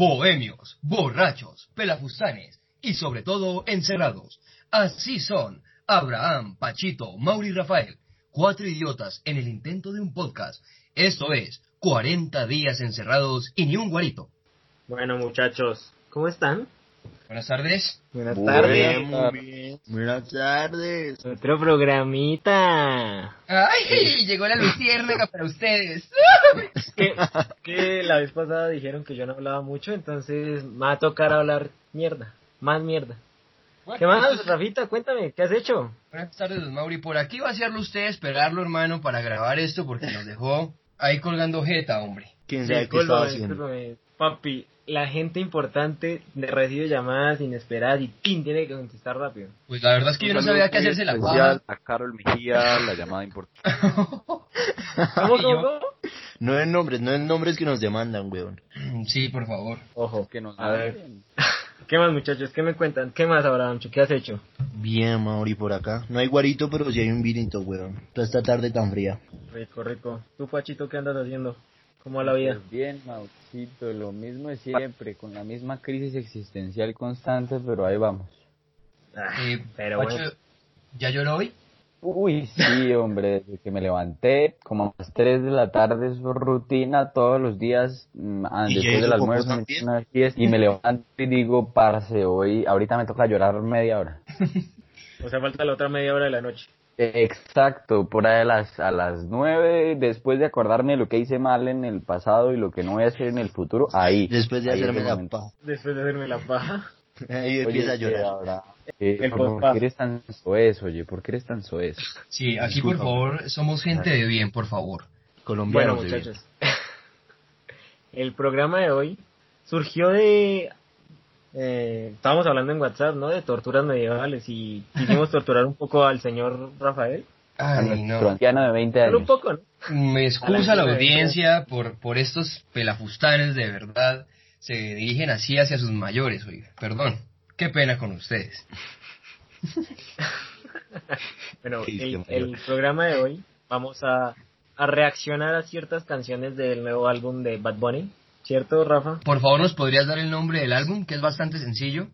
bohemios, borrachos, pelafustanes y sobre todo encerrados. Así son Abraham, Pachito, Mauri y Rafael, cuatro idiotas en el intento de un podcast. Esto es 40 días encerrados y ni un guarito. Bueno, muchachos, ¿cómo están? Buenas tardes. Buenas tardes. Buenas tardes. Otro programita. ¡Ay! Llegó la luciérnaga para ustedes. que, que la vez pasada dijeron que yo no hablaba mucho, entonces me va a tocar hablar mierda. Más mierda. ¿Qué más, Rafita? Cuéntame, ¿qué has hecho? Buenas tardes, don Mauri. Por aquí va a serlo usted esperarlo, hermano, para grabar esto porque nos dejó ahí colgando jeta, hombre. ¿Quién sabe qué Discúlpame, estaba haciendo? Papi, la gente importante recibe llamadas inesperadas y ¡pin! tiene que contestar rápido. Pues la verdad es que yo no sabía qué hacerse la paja. A Carol Mejía, la llamada importante. ¿Cómo, cómo? No es nombres, no es nombres que nos demandan, weón. Sí, por favor. Ojo. Que nos A ver. ¿Qué más, muchachos? ¿Qué me cuentan? ¿Qué más, Abrahamcho? ¿Qué has hecho? Bien, Mauri, por acá. No hay guarito, pero sí hay un vinito, weón. Toda esta tarde tan fría. Rico, rico. ¿Tú, Pachito, qué andas haciendo? ¿Cómo va la vida? Pues bien, Maurcito, lo mismo de siempre, con la misma crisis existencial constante, pero ahí vamos. Ah, Eh, pero Pacho, bueno. ¿Ya lloró hoy? Uy, sí, hombre, desde que me levanté, como a las 3 de la tarde, es rutina todos los días, ¿Y ya después del almuerzo, me y me levanto y digo, parce, hoy, ahorita me toca llorar media hora. O sea, falta la otra media hora de la noche. Exacto, por ahí a las, a las 9, después de acordarme de lo que hice mal en el pasado y lo que no voy a hacer en el futuro, ahí. Después de ahí hacerme la momento. paja. Después de hacerme la paja. Ahí Oye, empieza a llorar. ahora, eh, El ¿por qué eres tan soez, oye? ¿Por qué eres tan soez? Sí, aquí Disculpa. por favor somos gente de bien, por favor. Bueno, Colombianos. de bien. muchachos. El programa de hoy surgió de... eh, estábamos hablando en WhatsApp, ¿no? De torturas medievales y quisimos torturar un poco al señor Rafael. Ay, nuestro no. anciano de 20 Solo un años. poco, ¿no? Me excusa A la la audiencia por, por estos pelafustanes, de verdad. Se dirigen así hacia sus mayores, oiga. Perdón. Qué pena con ustedes. Bueno, el, el programa de hoy vamos a, a reaccionar a ciertas canciones del nuevo álbum de Bad Bunny. ¿Cierto, Rafa? Por favor, ¿nos podrías dar el nombre del álbum? Que es bastante sencillo.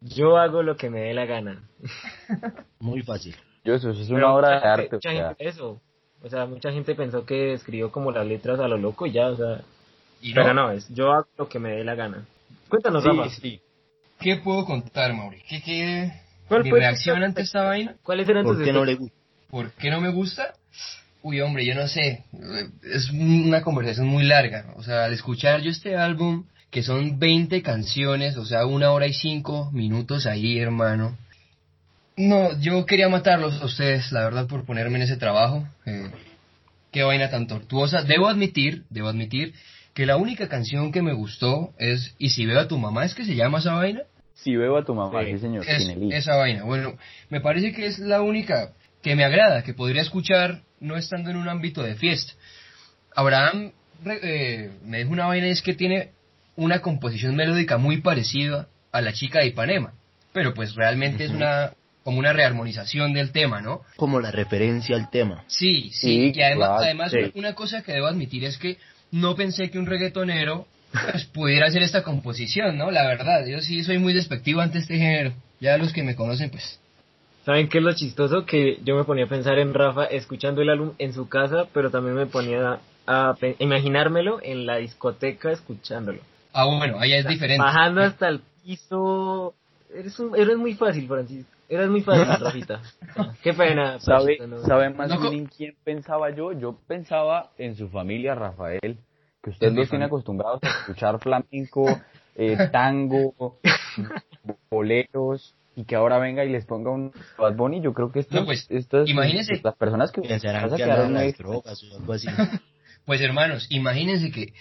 Yo hago lo que me dé la gana. Muy fácil. Yo, eso, eso es Pero una obra mucha de arte. o mucha sea, gente- eso. O sea, mucha gente pensó que escribió como las letras a lo loco y ya, o sea. Y Pero no, es yo hago lo que me dé la gana. Cuéntanos, Rafa. sí, sí. ¿Qué puedo contar, Mauri? ¿Qué, qué... ¿Cuál mi reacción ante esta vaina? ¿Cuáles eran tus ¿Por qué no le? ¿Por qué no me gusta? Uy, hombre, yo no sé. Es una conversación muy larga. O sea, al escuchar yo este álbum, que son 20 canciones, o sea, una hora y cinco minutos ahí, hermano. No, yo quería matarlos a ustedes, la verdad, por ponerme en ese trabajo. Eh, qué vaina tan tortuosa. Debo admitir, debo admitir, que la única canción que me gustó es Y si veo a tu mamá, ¿es que se llama esa vaina? Si veo a tu mamá, Sí, sí, señor, Es- esa vaina. Bueno, me parece que es la única que me agrada, que podría escuchar no estando en un ámbito de fiesta. Abraham re- eh, me dijo una vaina y es que tiene una composición melódica muy parecida a la chica de Ipanema, pero pues realmente es una como una rearmonización del tema, ¿no? Como la referencia al tema. Sí, sí, y además, claro, además sí. una cosa que debo admitir es que no pensé que un reggaetonero pues, pudiera hacer esta composición, ¿no? La verdad, yo sí soy muy despectivo ante este género. Ya los que me conocen, pues ¿Saben qué es lo chistoso? Que yo me ponía a pensar en Rafa escuchando el álbum en su casa, pero también me ponía a, imaginármelo en la discoteca escuchándolo. Ah, bueno, allá es diferente. Bajando hasta el piso. Eres, un, eres muy fácil, Francisco. Eres muy fácil, Rafita. Qué pena. ¿Sabe, no. ¿Sabe más No bien en quién pensaba yo? Yo pensaba en su familia, Rafael, que usted En mi los tiene acostumbrados a escuchar flamenco, eh, tango, boleros, y que ahora venga y les ponga un Bad Bunny. Yo creo que esto, No, pues, estas- imagínese. las personas que Pensarán que las drogas o algo así. Pues hermanos, imagínense que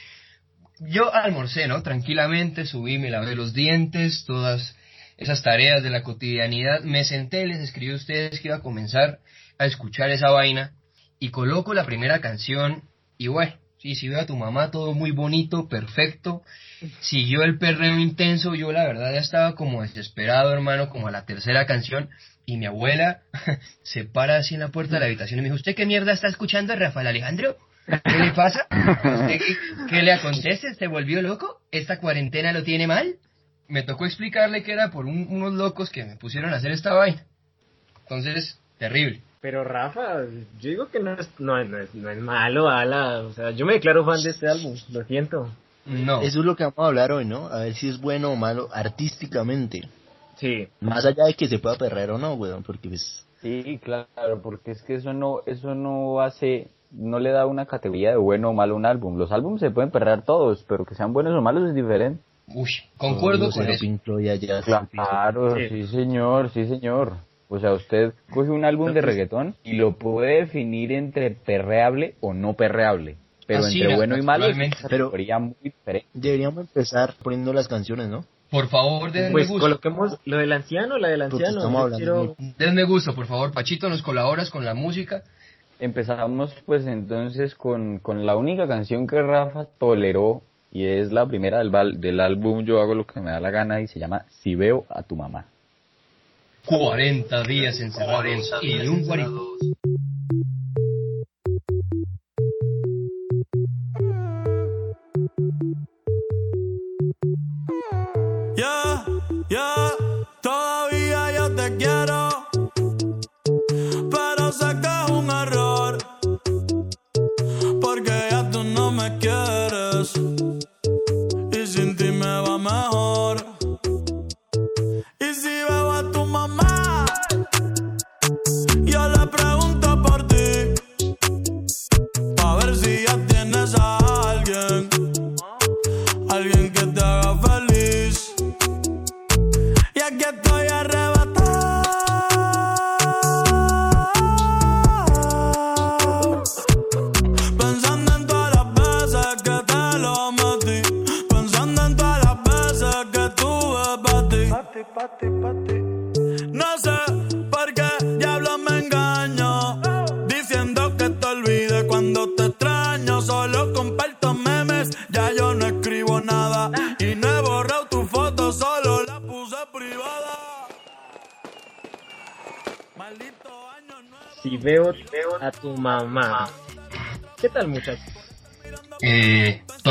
yo almorcé, ¿no? Tranquilamente, subí, me lavé los dientes, todas esas tareas de la cotidianidad. Me senté, les escribí a ustedes que iba a comenzar a escuchar esa vaina y coloco la primera canción y bueno, sí, si veo a tu mamá todo muy bonito, perfecto. Siguió el perreo intenso, yo la verdad ya estaba como desesperado, hermano, como a la tercera canción. Y mi abuela se para así en la puerta de la habitación y me dijo, ¿usted qué mierda está escuchando, Rafael Alejandro? ¿Qué le pasa? ¿Usted qué, le acontece? ¿Se volvió loco? ¿Esta cuarentena lo tiene mal? Me tocó explicarle que era por un- unos locos que me pusieron a hacer esta vaina. Entonces, terrible. Pero Rafa, yo digo que no es, no, es- no es, no es malo, ala. O sea, yo me declaro fan de este álbum, lo siento. No. Eso es lo que vamos a hablar hoy, ¿no? A ver si es bueno o malo artísticamente. Sí. Más allá de que se pueda perrer o no, weón, porque pues... Sí, claro, porque es que eso no, eso no hace, no le da una categoría de bueno o malo a un álbum. Los álbumes se pueden perder todos, pero que sean buenos o malos es diferente. Uy, concuerdo con eso. Claro, Sí. sí señor, sí señor. O sea, usted coge un álbum de reggaetón y lo puede definir entre perreable o no perreable. Pero Así, entre bueno y malo es una Pero- categoría muy diferente. Deberíamos empezar poniendo las canciones, ¿no? Por favor, denme Pues gusto. coloquemos lo del anciano, la del anciano. hablando quiero- Denme gusto, por favor. Pachito, nos colaboras con la música. Empezamos pues entonces con, con la única canción que Rafa toleró y es la primera del, del álbum Yo hago lo que me da la gana y se llama Si veo a tu mamá. 40 días encerrados y un guarito.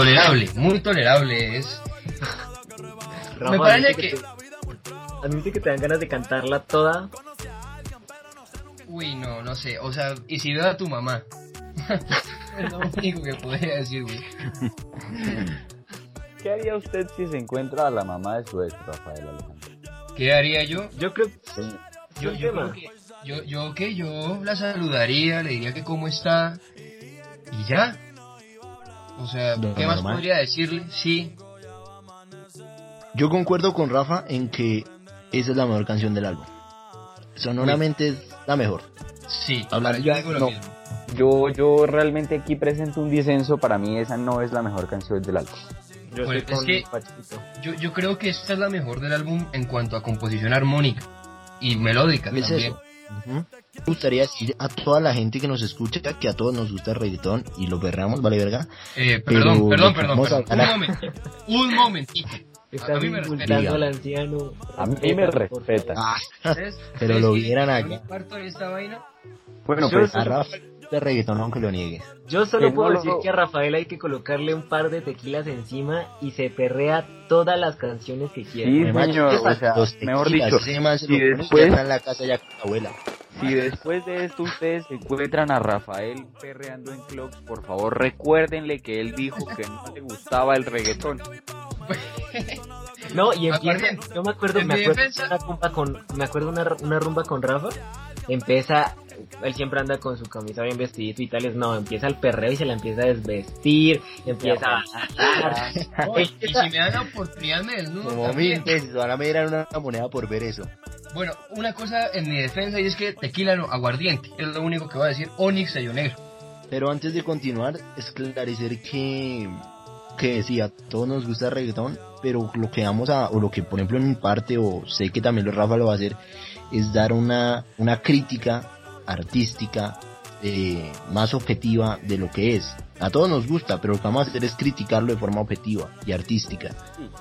Tolerable, muy tolerable es. Rafa, Me parece que- te- admite que te dan ganas de cantarla toda. Uy, no, no sé. O sea, y si veo a tu mamá. es lo único que podría decir, güey. ¿Qué haría usted si se encuentra a la mamá de su ex, Rafael Alejandro? ¿Qué haría yo? Yo creo Yo, ¿Qué yo tema? creo que. Yo, yo, ¿qué? Yo la saludaría, le diría que cómo está. Y ya. O sea, ¿qué más normal. podría decirle? Sí. Yo concuerdo con Rafa en que esa es la mejor canción del álbum. Sonoramente es la mejor. Sí. Hablar yo lo no. mismo. Yo, yo realmente aquí presento un disenso, para mí esa no es la mejor canción del álbum. Yo Pues, es que-. Yo, yo creo que esta es la mejor del álbum en cuanto a composición armónica y melódica Es también. eso. Me gustaría decir a toda la gente que nos escucha que a todos nos gusta el reggaetón y lo berramos, vale verga. Eh, Pero perdón, perdón, perdón, perdón. Un momentito. Un momentito. Estás a mí me insultando respeta. al anciano. A mí me Respeta. Ah, ¿Ustedes- Pero lo vieran acá. un parto en esta vaina? Bueno, pues a Rafa de reggaetón aunque lo niegue. Yo solo Que puedo no decir lo- que a Rafael hay que colocarle un par de tequilas encima y se perrea todas las canciones que quiera. Sí, esas o sea, mejor dicho, y después- está en la casa ya con la abuela. Si después de esto ustedes encuentran a Rafael perreando en clubs, por favor recuérdenle que él dijo que no le gustaba el reggaetón. No, y empieza, yo me acuerdo, me acuerdo una rumba con, me acuerdo una, una rumba con Rafa, empieza, él siempre anda con su camisa bien vestidito y tales, no, empieza el perreo y se la empieza a desvestir, empieza a bailar, No, y, y si me dan la oportunidad me desnudo Como mil pesos, ahora me dieran una moneda por ver eso. Bueno, una cosa en mi defensa y es que tequila no, aguardiente. Es lo único que voy a decir. Onix sello negro. Pero antes de continuar, esclarecer que, que sí, a todos nos gusta el reggaetón, pero lo que vamos a, o lo que por ejemplo en mi parte, o sé que también lo Rafa lo va a hacer, es dar una, una crítica artística eh, más objetiva de lo que es. A todos nos gusta, pero lo que vamos a hacer es criticarlo de forma objetiva y artística.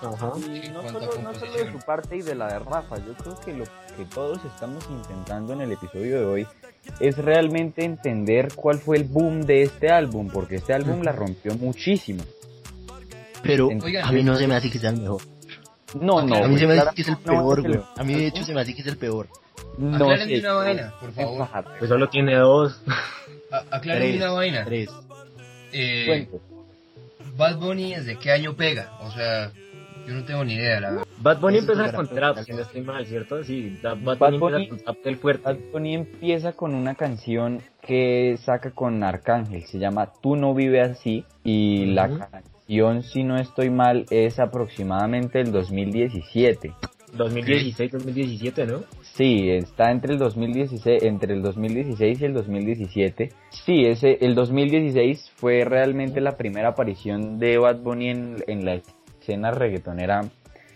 Ajá. Y no solo, no solo de su parte y de la de Rafa, yo creo que lo que todos estamos intentando en el episodio de hoy es realmente entender cuál fue el boom de este álbum, porque este álbum la rompió muchísimo. Pero Oigan, a mí no se me hace que sea el mejor. No, no, A mí se me hace que es el no peor, güey. A mí de hecho se me hace que es el peor. No Aclárenme sé, una vaina, por favor. Pues solo tiene dos. Aclárenme una vaina. Tres. Eh. Bad Bunny, ¿desde qué año pega? O sea, yo no tengo ni idea, la verdad. Bad Bunny empieza con trap, si no estoy mal, ¿cierto? Sí, Bad, Bad Bunny Bunny- empieza con trap del fuerte. Bad Bunny empieza con una canción que saca con Arcángel, se llama Tú no vive así y la Canción, si no estoy mal, es aproximadamente el 2017. 2016, 2017, ¿no? Sí, está entre el 2016, entre el 2016 y el 2017. Sí, ese, el 2016 fue realmente la primera aparición de Bad Bunny en, en la escena reggaetonera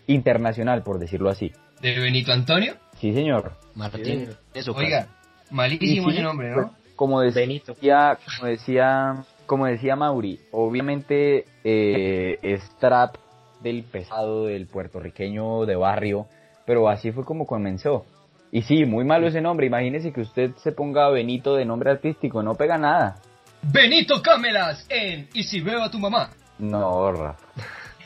internacional, por decirlo así. ¿De Benito Antonio? Sí, señor. Martín, eso. Oiga, malísimo sí, ese nombre, ¿no? Como decía, Benito. como decía, como decía Mauri, obviamente eh, es trap del pesado, del puertorriqueño de barrio, pero así fue como comenzó. Y sí, muy malo ese nombre. Imagínese que usted se ponga Benito de nombre artístico, no pega nada. Benito Camelas en Y si veo a tu mamá. No, Rafa.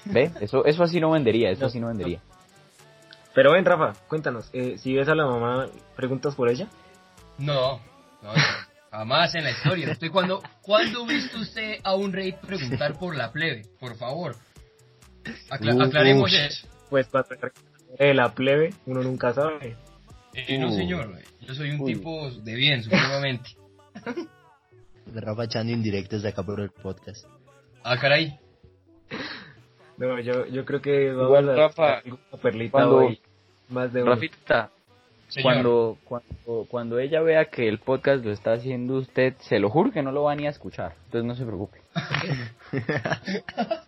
¿Ve? Eso, eso así no vendería, eso así no vendería. Pero ven, Rafa, cuéntanos, eh, si ves a la mamá, ¿preguntas por ella? No, no, no, jamás en la historia. Usted cuando, ¿Cuándo visto usted a un rey preguntar por la plebe? Por favor. Acla- aclaremos eso. Pues para de la plebe, uno nunca sabe. Eh, no, Uh. señor. Yo soy un Uy. tipo de bien, supremamente. Rafa echando indirectas de acá por el podcast. Ah, caray. No, yo, yo creo que vamos Igual, a Rafa, alguna perlita cuando- hoy. Más de uno. Rafita, Señor. cuando, cuando, cuando ella vea que el podcast lo está haciendo usted, se lo juro que no lo va ni a escuchar. Entonces no se preocupe.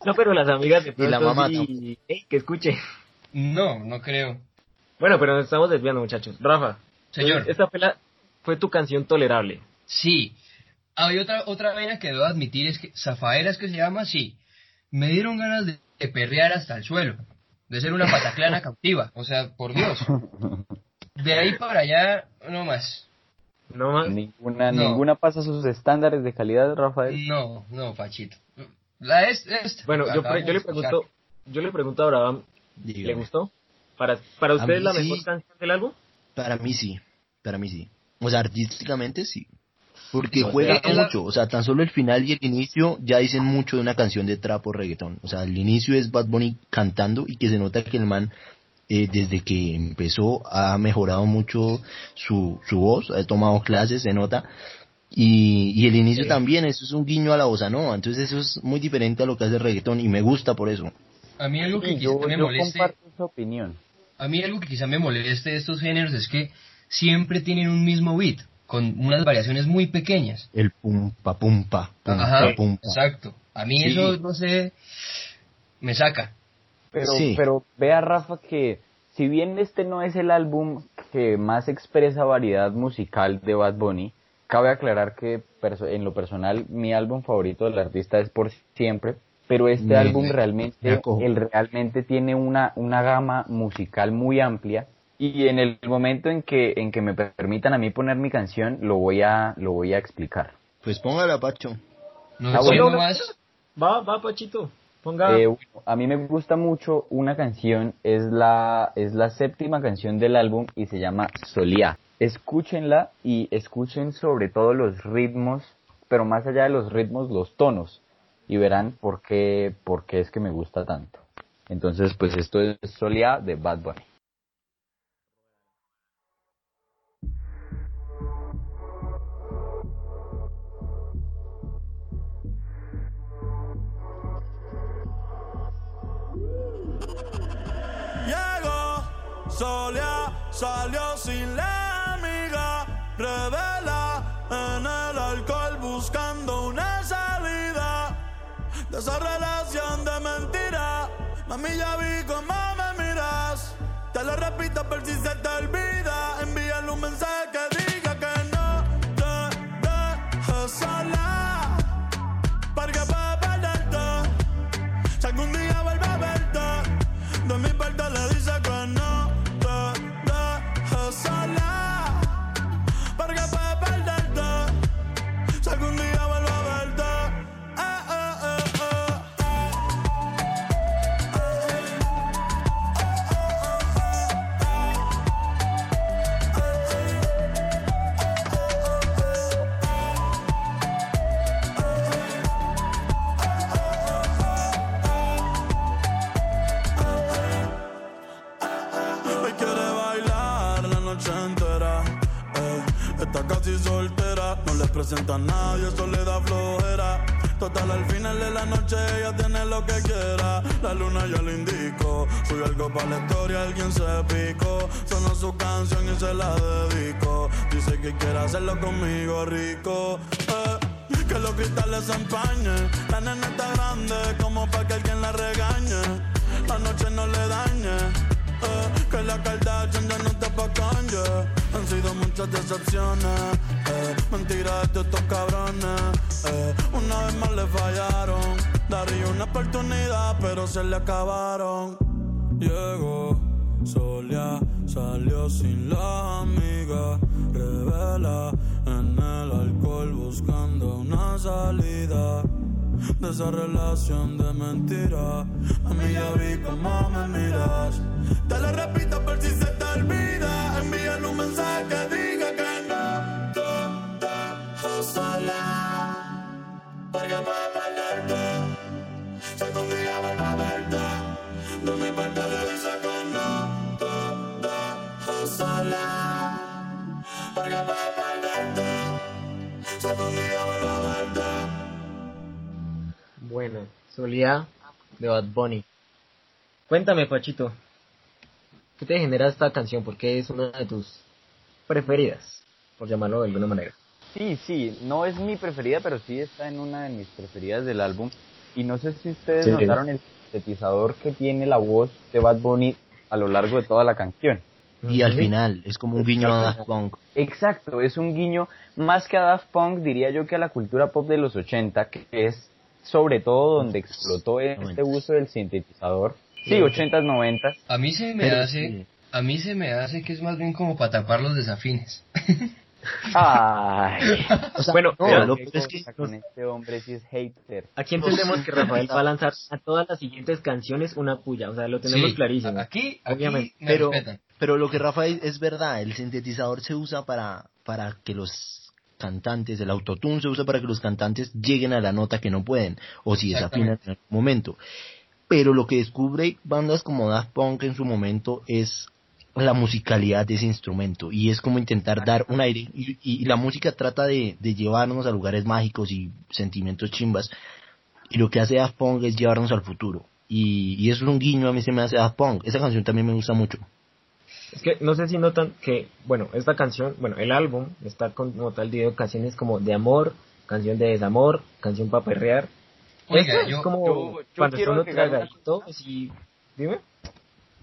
No, pero las amigas de Y la mamá sí- Ey, que escuche. No, no creo. Bueno, pero nos estamos desviando, muchachos. Rafa, Señor. esta fue, la- fue tu canción tolerable. Sí. Hay otra, otra vaina que debo admitir es que Zafaeras que se llama, sí. Me dieron ganas de, de perrear hasta el suelo. De ser una pataclana cautiva. O sea, por Dios. De ahí para allá, no más. No más. Ninguna, No. ninguna pasa sus estándares de calidad, Rafael. No, no, Pachito. La es, esta, Bueno, yo, yo le pregunto, yo le pregunto a Abraham, ¿le gustó? ¿Para, para usted es la sí. mejor canción del álbum? Para mí sí, para mí sí. O sea, artísticamente sí. Porque No, juega es la- mucho, o sea, tan solo el final y el inicio ya dicen mucho de una canción de trap o reggaetón. O sea, el inicio es Bad Bunny cantando y que se nota que el man, eh, desde que empezó, ha mejorado mucho su, su voz, ha tomado clases, se nota. Y, y el inicio Sí. también, eso es un guiño a la bossa nova, entonces eso es muy diferente a lo que hace el reggaetón y me gusta por eso. A mí algo que Sí, quizá yo, me yo moleste, esa opinión. a mí algo que quizá me moleste de estos géneros es que siempre tienen un mismo beat, con unas variaciones muy pequeñas. El pumpa pumpa, pumpa Ajá, pumpa. exacto. A mí Sí. eso, no sé, me saca. Pero, Sí. pero vea, Rafa, que si bien este no es el álbum que más expresa variedad musical de Bad Bunny, cabe aclarar que en lo personal mi álbum favorito del artista es Por Siempre, pero este Me- álbum me realmente, él realmente tiene una, una gama musical muy amplia y en el momento en que, en que me permitan a mí poner mi canción, lo voy a, lo voy a explicar. Pues póngala, Pacho. No Ah, bueno. más. Va, va, Pachito. Ponga. Eh, bueno, a mí me gusta mucho una canción, es la, es la séptima canción del álbum y se llama Solía. Escúchenla y escuchen sobre todo los ritmos, pero más allá de los ritmos, los tonos. Y verán por qué, por qué es que me gusta tanto. Entonces, pues esto es Solía de Bad Bunny. Solía, salió sin la amiga, revela en el alcohol buscando una salida de esa relación de mentira. Mami, ya vi cómo me miras. Te lo repito por si se te olvida. Envíale un mensaje Para la historia, alguien se picó. Sonó su canción y se la dedico. Dice que quiere hacerlo conmigo rico. Eh, que los cristales se empañen. La nena está grande como para que alguien la regañe. La noche no le dañe. eh, que la Kardashian ya no te pa' Kanye. Han sido muchas decepciones. eh, mentiras de estos cabrones. una vez más le fallaron. Daría una oportunidad, pero se le acabaron. Llegó, solía, salió sin la amiga. Revela en el alcohol buscando una salida de esa relación de mentira. A mí ya vi cómo me miras. Te lo repito por si se te olvida. Bueno, Solía de Bad Bunny. Cuéntame, Pachito. ¿Qué te genera esta canción? Porque es una de tus preferidas, por llamarlo de alguna manera. Sí, sí, no es mi preferida, pero sí está en una de mis preferidas del álbum. Y no sé si ustedes Sí. notaron el sintetizador que tiene la voz de Bad Bunny a lo largo de toda la canción. Y al final, es como un guiño a Daft Punk. Exacto, es un guiño más que a Daft Punk, diría yo que a la cultura pop de los 80, que es sobre todo donde explotó este uso del sintetizador. Sí, Sí. 80s, 90s. A mí se me Pero hace, sí. a mí se me hace que es más bien como para tapar los desafines. Ay, O sea, Bueno, no, pero lo es que con este hombre sí es hater. Aquí entendemos que Rafael va a lanzar a todas las siguientes canciones una puya, o sea, lo tenemos Sí, clarísimo. Aquí, aquí Obviamente, me pero, respetan. pero lo que Rafael es verdad, el sintetizador se usa para, para que los cantantes, el autotune se usa para que los cantantes lleguen a la nota que no pueden, o si desafinan en algún momento. Pero lo que descubre bandas como Daft Punk en su momento es la musicalidad de ese instrumento y es como intentar dar un aire y, y- y la música trata de, de llevarnos a lugares mágicos y sentimientos chimbas y lo que hace Daft Punk es llevarnos al futuro. Y, y eso es un guiño a mí se me hace Daft Punk. Esa canción también me gusta mucho Es que no sé si notan que, bueno, esta canción, bueno, el álbum está con como tal de canciones como de amor, canción de desamor, canción para perrear. Oiga, Esto yo- es como yo- yo cuando quiero uno traga y todo, dime.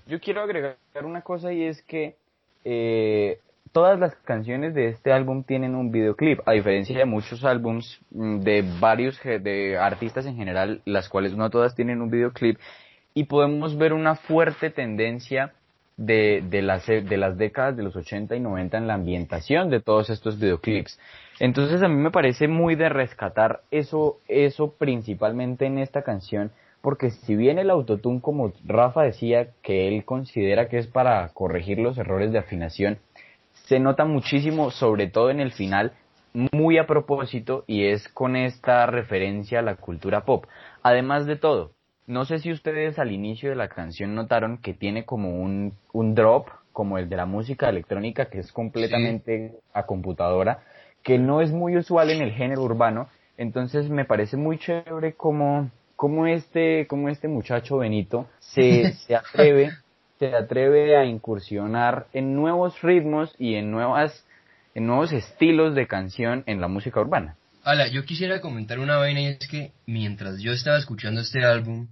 Yo quiero agregar una cosa y es que eh, todas las canciones de este álbum tienen un videoclip, a diferencia de muchos álbums mm, de varios de artistas en general, las cuales no todas tienen un videoclip, y podemos ver una fuerte tendencia de, de, las, de las décadas de los 80 y 90 en la ambientación de todos estos videoclips. Entonces a mí me parece muy de rescatar eso, eso principalmente en esta canción, porque si bien el autotune, como Rafa decía, que él considera que es para corregir los errores de afinación, se nota muchísimo, sobre todo en el final, muy a propósito, y es con esta referencia a la cultura pop. Además de todo, no sé si ustedes al inicio de la canción notaron que tiene como un, un drop, como el de la música electrónica, que es completamente a computadora, que no es muy usual en el género urbano. Entonces me parece muy chévere como, como este, como este muchacho Benito se, se atreve, se atreve a incursionar en nuevos ritmos y en nuevas, en nuevos estilos de canción en la música urbana. Ala, yo quisiera comentar una vaina y es que mientras yo estaba escuchando este álbum,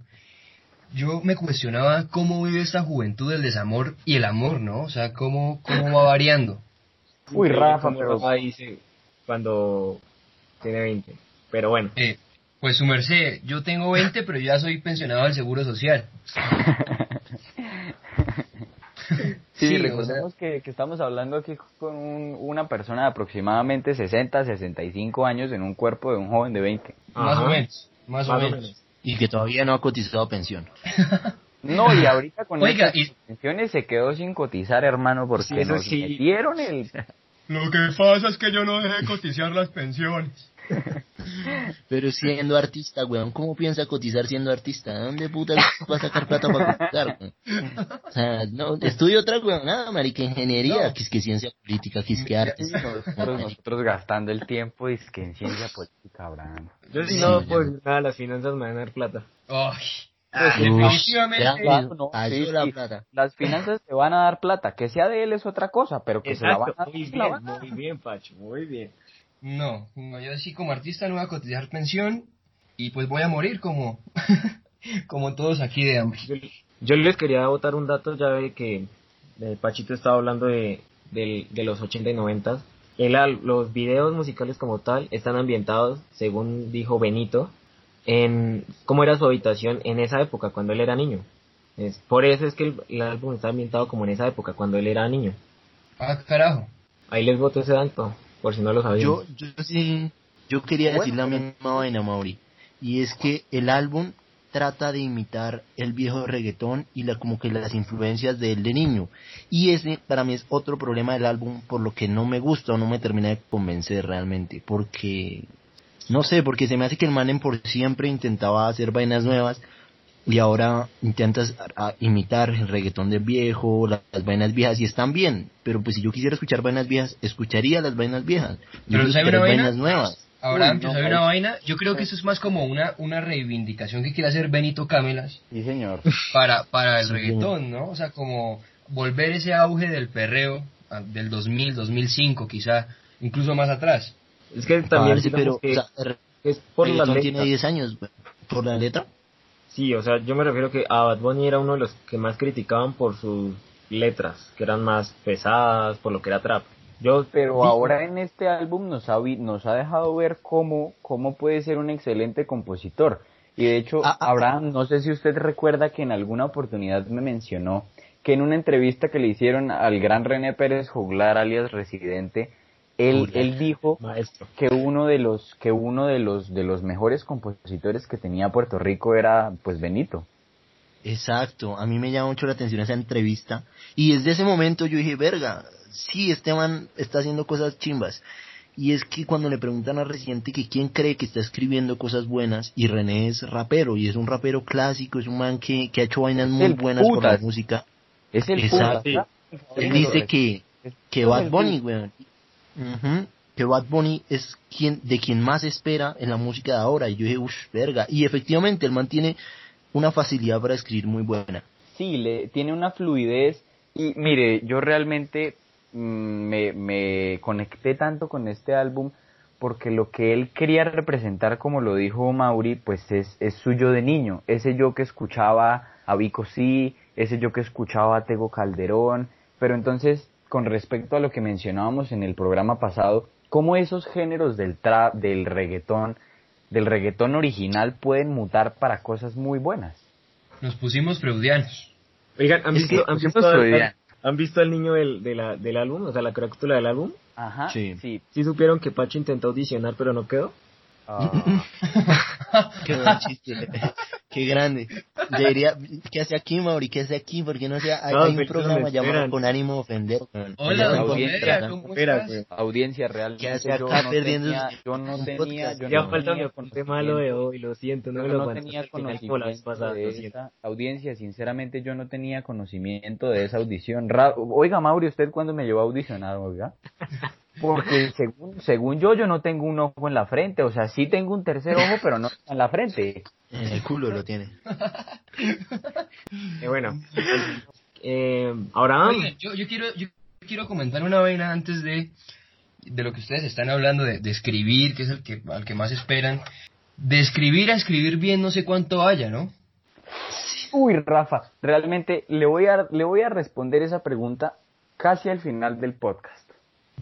yo me cuestionaba cómo vive esta juventud del desamor y el amor, ¿no? O sea, cómo, cómo va variando. Uy, Rafa, pero- Rafa dice cuando tiene 20. Pero bueno, Eh, pues su merced, yo tengo 20, pero ya soy pensionado del Seguro Social. Sí, recordemos que, que estamos hablando aquí con un- una persona de aproximadamente 60, 65 años en un cuerpo de un joven de 20. Más o menos, más, más o menos. y que todavía no ha cotizado pensión No, y ahorita con Oiga, estas y- pensiones se quedó sin cotizar, hermano, porque Sí, nos sí. metieron el... Lo que pasa es que yo no dejé cotizar las pensiones. Pero siendo artista, weón, ¿cómo piensa cotizar siendo artista? ¿De dónde puta va a sacar plata para cotizar? weón? O sea, no, estudio otra weón, nada, marica, ingeniería, que es que ciencia política, que es que artes. Nosotros, nosotros gastando el tiempo y es que en ciencia política, Abraham. Yo si Sí, no, pues nada, las finanzas me van a dar plata. Ay, Uf, definitivamente. ya, Claro, no, cayó sí, la sí. plata. Las finanzas te van a dar plata, que sea de él es otra cosa, pero que se la van a dar. muy bien, van a dar. muy bien, Pacho, muy bien. No, no, yo sí como artista no voy a cotizar pensión y pues voy a morir como, como todos aquí de hambre. Yo, les quería botar un dato, ya ve que eh, Pachito estaba hablando de, del- de los 80 y 90. El al- los videos musicales como tal están ambientados, según dijo Benito, en cómo era su habitación en esa época, cuando él era niño. Es, por eso es que el, el álbum está ambientado como en esa época, cuando él era niño. Ah, carajo. Ahí les boto ese dato, por si no lo sabían. Yo, yo sí, yo quería decir la misma vaina, Mauri. Y es que el álbum trata de imitar el viejo reggaetón y la, como que las influencias de él de niño. Y ese para mí es otro problema del álbum por lo que no me gusta o no me termina de convencer realmente. Porque, no sé, porque se me hace que el man en por siempre intentaba hacer vainas nuevas y ahora intentas imitar el reggaetón del viejo, la- las vainas viejas y están bien, pero pues si yo quisiera escuchar vainas viejas, escucharía las vainas viejas. Yo Pero nuevas. Abraham, Uy, ¿yo no, una vaina? Yo creo que eso es más como una, una reivindicación que quiere hacer Benito Camelas Sí, señor. para, para el Sí, reggaetón, ¿no? O sea, como volver ese auge del perreo ah, del 2000, 2005 quizá, incluso más atrás. es que también Parce, digamos pero que o sea, el es por la reggaetón tiene letra. 10 años, por la letra. Sí, o sea, yo me refiero que a Bad Bunny era uno de los que más criticaban por sus letras, que eran más pesadas, por lo que era trap. Yo, Pero ahora en este álbum nos ha, nos ha dejado ver cómo, cómo puede ser un excelente compositor. Y de hecho, Ah, ah, Abraham, no sé si usted recuerda que en alguna oportunidad me mencionó que en una entrevista que le hicieron al gran René Pérez Juglar, alias Residente, él, Juglar. él dijo maestro. que uno de los que uno de los de los mejores compositores que tenía Puerto Rico era pues Benito. Exacto, a mí me llama mucho la atención esa entrevista. Y desde ese momento yo dije, verga, sí, este man está haciendo cosas chimbas. Y es que cuando le preguntan a Residente que quién cree que está escribiendo cosas buenas, y René es rapero, y es un rapero clásico, es un man que, que ha hecho vainas muy buenas por la putas. música. Es el Exacto. puta. Él dice que, que Bad Bunny, weón, que Bad Bunny es quien, de quien más espera en la música de ahora. Y yo dije, uff, verga. Y efectivamente, el man tiene una facilidad para escribir muy buena. Sí, le, tiene una fluidez y mire, yo realmente me, me conecté tanto con este álbum porque lo que él quería representar, como lo dijo Mauri, pues es, es suyo de niño. Ese yo que escuchaba a Vico Sí, ese yo que escuchaba a Tego Calderón, pero entonces, con respecto a lo que mencionábamos en el programa pasado, cómo esos géneros del trap, del reggaetón, del reggaetón original pueden mutar para cosas muy buenas. Nos pusimos freudianos. Oigan, ¿han Es visto, que- han, es visto que. ¿Han visto al niño del, de la, del álbum? O sea, la carátula del álbum. Ajá, Sí. sí. ¿Sí supieron que Pacho intentó audicionar pero no quedó? Ah, Qué buen chiste. Qué grande. Debería, ¿qué hace aquí, Mauri? ¿Qué hace aquí? Porque no sé, hay, No, hay un pero programa me llamado. Con ánimo de ofender. weón. Hola, tratando. ¿cómo Espera, estás? güey. audiencia realmente ¿Qué hace yo acá no perdiendo tenía, yo no tenía, yo Ya no falta tenía mi tema lo de conocimiento, hoy, lo siento, no yo me lo tenía como la vez conocimiento pasada, de esa audiencia, sinceramente yo no tenía conocimiento de esa audición. Ra- Oiga, Mauri, ¿usted cuándo me llevó a audicionar, oiga? Porque según, según yo, yo no tengo un ojo en la frente, o sea, sí tengo un tercer ojo, pero no en la frente. En el culo lo tiene. Eh, bueno, eh, ahora Oigan, yo, yo quiero, yo quiero comentar una vaina antes de, de lo que ustedes están hablando de, de escribir, que es el que, al que más esperan. De escribir a escribir bien no sé cuánto haya, ¿no? Uy, Rafa, realmente le voy a, le voy a responder esa pregunta casi al final del podcast.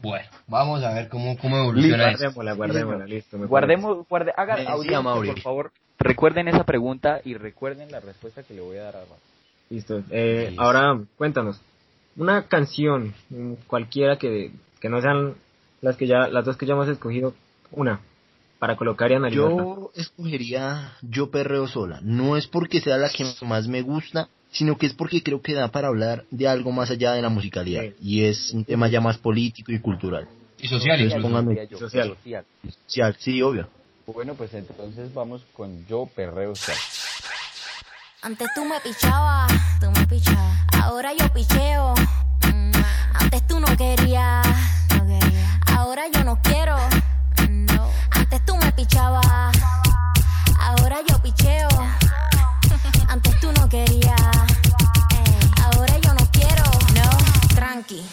Bueno, vamos a ver cómo, cómo evoluciona esto. guardémosla, guardémosla, listo. me Guardemos, guarde, hagan Me audiencia, Mauri. por favor. Recuerden esa pregunta y recuerden la respuesta que le voy a dar a Rafa. Listo. Eh, Listo. ahora, cuéntanos. Una canción, mm, cualquiera que, que no sean las que ya, las dos que ya hemos escogido, una, para colocar y analizar. Yo escogería Yo Perreo Sola. No es porque sea la que más me gusta, sino que es porque creo que da para hablar de algo más allá de la musicalidad. Sí. Y es un tema ya más político y cultural. Y social Entonces, póngame- yo, Social. social. Sí, sí, obvio. Bueno, pues entonces vamos con yo perreo social. Antes tú me pichabas, tú me pichabas. Ahora yo picheo. Mm, Antes tú no querías, no quería. Ahora yo no quiero. No. Antes tú me pichabas.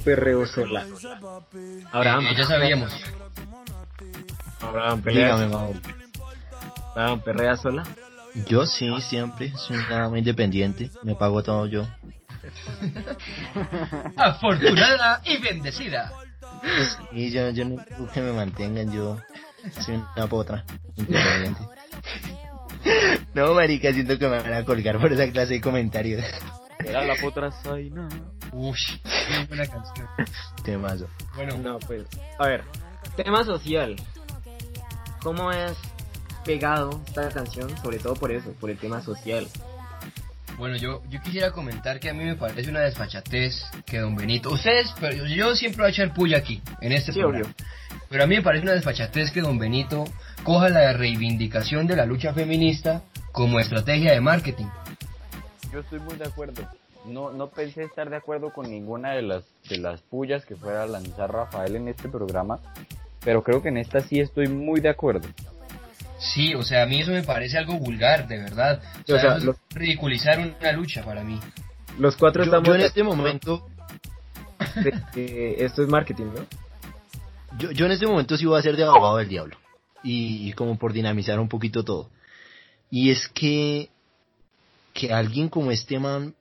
perreo sola. Abraham, ya sabíamos. Abraham, pelea. Dígame, Mau. Abraham, perrea sola. Yo sí, siempre. Soy una dama independiente. Me pago todo yo. Afortunada y bendecida. Y yo, yo no busco que me mantengan. Yo soy una potra independiente. No, marica, siento que me van a colgar por esa clase de comentarios. Era la potra Zaina. Uy, qué buena canción. Temazo. Bueno, No, pues, a ver, tema social. ¿Cómo es pegado esta canción? Sobre todo por eso, por el tema social. Bueno, yo, yo quisiera comentar que a mí me parece una desfachatez que don Benito. Ustedes, pero yo siempre voy a echar puya aquí, en este Sí, programa. Pero a mí me parece una desfachatez que don Benito coja la reivindicación de la lucha feminista como estrategia de marketing. Yo estoy muy de acuerdo. No, no pensé estar de acuerdo con ninguna de las, de las pullas que fuera a lanzar Rafael en este programa, pero creo que en esta sí estoy muy de acuerdo. Sí, o sea, a mí eso me parece algo vulgar, de verdad. O sea, ridiculizar una lucha para mí. Los cuatro Yo, estamos yo en este momento, esto es marketing, ¿no? yo, yo en este momento sí voy a ser de abogado del diablo. Y, y como por dinamizar un poquito todo. Y es que, que alguien como este man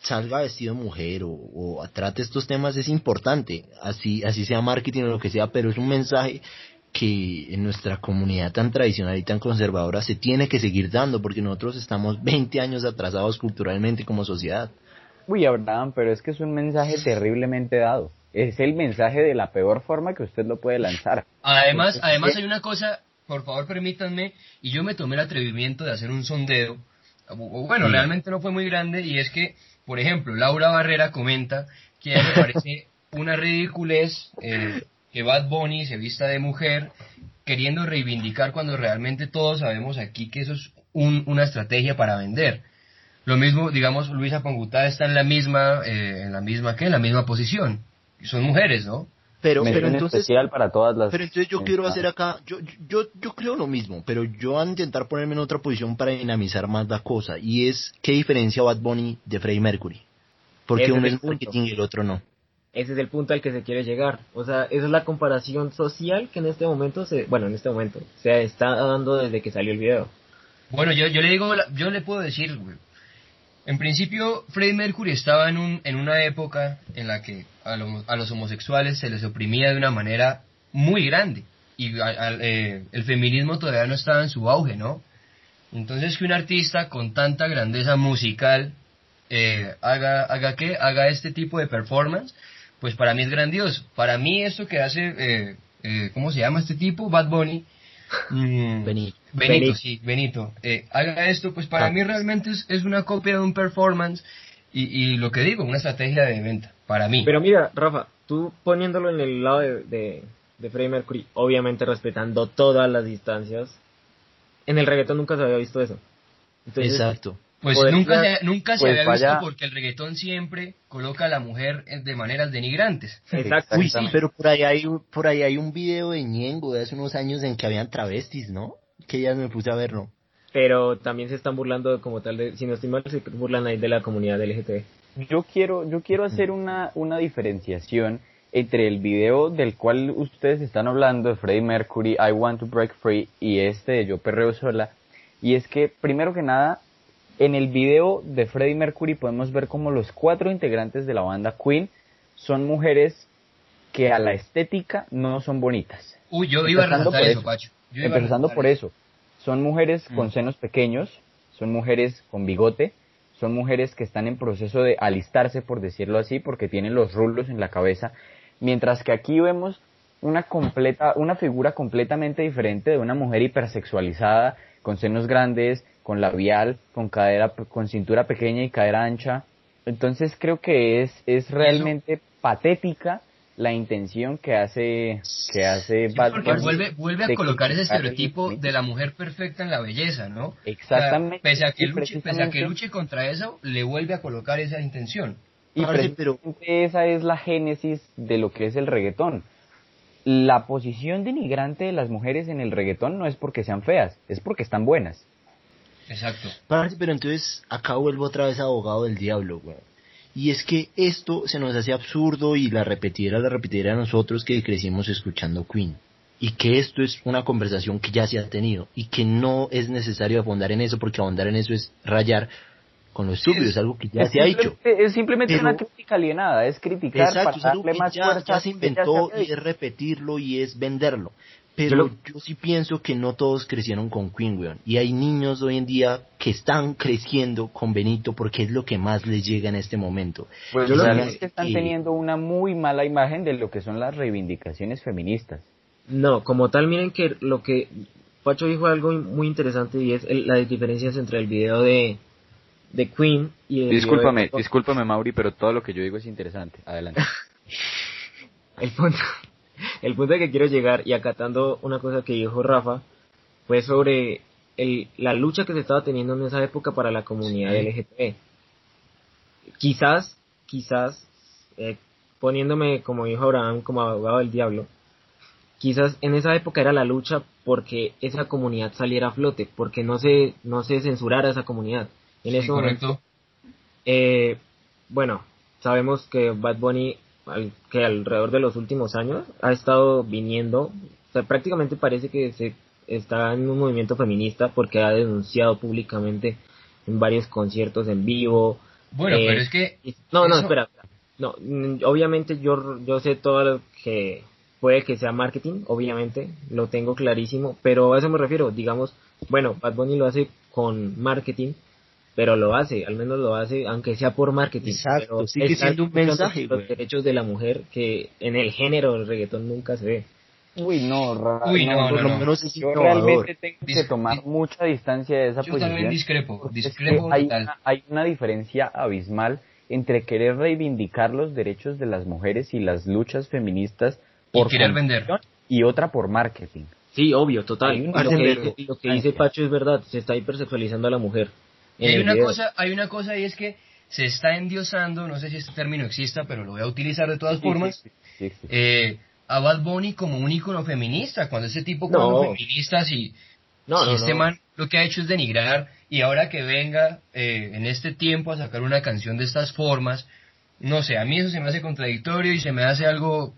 salga vestido de mujer o, o trate estos temas es importante. Así, así sea marketing o lo que sea, pero es un mensaje que en nuestra comunidad tan tradicional y tan conservadora se tiene que seguir dando porque nosotros estamos 20 años atrasados culturalmente como sociedad. Uy, Abraham, pero es que es un mensaje terriblemente dado. Es el mensaje de la peor forma que usted lo puede lanzar. Además, además hay una cosa, por favor permítanme, y yo me tomé el atrevimiento de hacer un sondeo, o- bueno, Sí. realmente no fue muy grande, y es que, por ejemplo, Laura Barrera comenta que a le parece una ridiculez eh, que Bad Bunny se vista de mujer queriendo reivindicar cuando realmente todos sabemos aquí que eso es un- una estrategia para vender. Lo mismo, digamos, Luisa Pangutá está en la misma, eh, en la misma, ¿qué? En la misma posición. Son mujeres, ¿no? Pero, pero entonces, especial para todas las... Pero entonces yo quiero hacer acá, yo, yo, yo creo lo mismo, pero yo voy a intentar ponerme en otra posición para dinamizar más la cosa, y es, ¿qué diferencia Bad Bunny de Freddie Mercury? Porque Ese uno es punto. marketing y el otro no. Ese es el punto al que se quiere llegar. O sea, esa es la comparación social que en este momento se, bueno, en este momento se está dando desde que salió el video. Bueno, yo, yo le digo, yo le puedo decir, güey. En principio, Freddie Mercury estaba en, un, en una época en la que a, lo- a los homosexuales se les oprimía de una manera muy grande. Y a- al- eh, el feminismo todavía no estaba en su auge, ¿no? Entonces que un artista con tanta grandeza musical eh, haga, haga qué, haga este tipo de performance, pues para mí es grandioso. Para mí esto que hace eh, eh, ¿cómo se llama este tipo? Bad Bunny. Mm, Benito. Benito, Benito. sí, Benito. Eh, haga esto, pues para mí realmente es, es una copia de un performance y, y lo que digo, una estrategia de venta, para mí. Pero mira, Rafa, tú poniéndolo en el lado de, de, de Freddie Mercury, obviamente respetando todas las distancias, en el reggaetón nunca se había visto eso. Entonces, Exacto. Pues nunca se, nunca se pues había visto porque el reggaetón siempre coloca a la mujer de maneras denigrantes. Exacto. Uy, sí, pero por ahí hay, un- por ahí hay un video de Ñengo de hace unos años en que habían travestis, ¿no? Que ya me puse a verlo. Pero también se están burlando como tal de, si no estoy mal, se burlan ahí de la comunidad LGTB. Yo quiero, yo quiero hacer una, una diferenciación entre el video del cual ustedes están hablando, de Freddie Mercury, I Want to Break Free, y este de Yo Perreo Sola. Y es que, primero que nada, en el video de Freddie Mercury podemos ver como los cuatro integrantes de la banda Queen son mujeres que a la estética no son bonitas. Uy, yo iba a Empezando resaltar por eso, eso. Pacho. Yo iba a Empezando por eso. Son mujeres con Mm. senos pequeños, son mujeres con bigote, son mujeres que están en proceso de alistarse, por decirlo así, porque tienen los rulos en la cabeza, mientras que aquí vemos una completa, una figura completamente diferente de una mujer hipersexualizada, con senos grandes, con labial, con cadera, con cintura pequeña y cadera ancha. Entonces creo que es, es realmente patética la intención que hace, que hace Sí, Bad porque Bunny vuelve, vuelve a colocar ese estereotipo de la mujer perfecta en la belleza, ¿no? Exactamente. O sea, pese, a que luche, pese a que luche contra eso, le vuelve a colocar esa intención. Y Parce, pero- precisamente esa es la génesis de lo que es el reggaetón. La posición denigrante de las mujeres en el reggaetón no es porque sean feas, es porque están buenas. Exacto. Pero entonces acá vuelvo otra vez abogado del diablo, güey. Y es que esto se nos hace absurdo y la repetiera, la repetiera a nosotros que crecimos escuchando Queen. Y que esto es una conversación que ya se ha tenido y que no es necesario ahondar en eso porque ahondar en eso es rayar con lo estúpido, es algo que ya se ha simplemente- Es simplemente Pero- una crítica alienada, es criticar Exacto, para darle más ya, fuerza. ya se inventó ya se y es repetirlo y es venderlo. Pero Yo sí pienso que no todos crecieron con Queen, weón. Y hay niños hoy en día que están creciendo con Benito porque es lo que más les llega en este momento. Pues Yo lo que- realmente están y- teniendo una muy mala imagen de lo que son las reivindicaciones feministas. No, como tal, miren que lo que Pacho dijo algo muy interesante y es el- las diferencias entre el video de, de Queen y el video Discúlpame, de- discúlpame Mauri, pero todo lo que yo digo es interesante. Adelante. El punto, el punto que quiero llegar y acatando una cosa que dijo Rafa fue sobre el, la lucha que se estaba teniendo en esa época para la comunidad LGTB. Quizás, quizás, eh, poniéndome como dijo Abraham como abogado del diablo, quizás en esa época era la lucha porque esa comunidad saliera a flote, porque no se, no se censurara esa comunidad. En Sí, ese momento eh, bueno, sabemos que Bad Bunny, que alrededor de los últimos años, ha estado viniendo, o sea, prácticamente parece que se está en un movimiento feminista porque ha denunciado públicamente en varios conciertos en vivo. Bueno, eh, pero es que no, no, eso- espera. espera. No, obviamente yo, yo sé todo lo que puede que sea marketing, obviamente, lo tengo clarísimo, pero a eso me refiero, digamos, bueno, Bad Bunny lo hace con marketing, pero lo hace, al menos lo hace, aunque sea por marketing. Exacto, pero sigue siendo un mensaje. Los derechos de la mujer que en el género del reggaetón nunca se ve. Uy, no, ra- Uy, no, Por no, lo no. menos es Yo realmente tengo que tomar mucha distancia de esa yo posición. también discrepo, porque es que discrepo hay, total. una, hay una diferencia abismal entre querer reivindicar los derechos de las mujeres y las luchas feministas Y por querer vender. y otra por marketing. Sí, obvio, total. Lo, que lo que dice Pacho es verdad, se está hipersexualizando a la mujer. Y hay una video. cosa, hay una cosa y es que se está endiosando, no sé si este término exista, pero lo voy a utilizar de todas formas, Sí, sí, sí. eh, a Bad Bunny como un ícono feminista, cuando ese tipo No. como feminista, si, No, si no, este no. man lo que ha hecho es denigrar, y ahora que venga eh, en este tiempo a sacar una canción de estas formas, no sé, a mí eso se me hace contradictorio y se me hace algo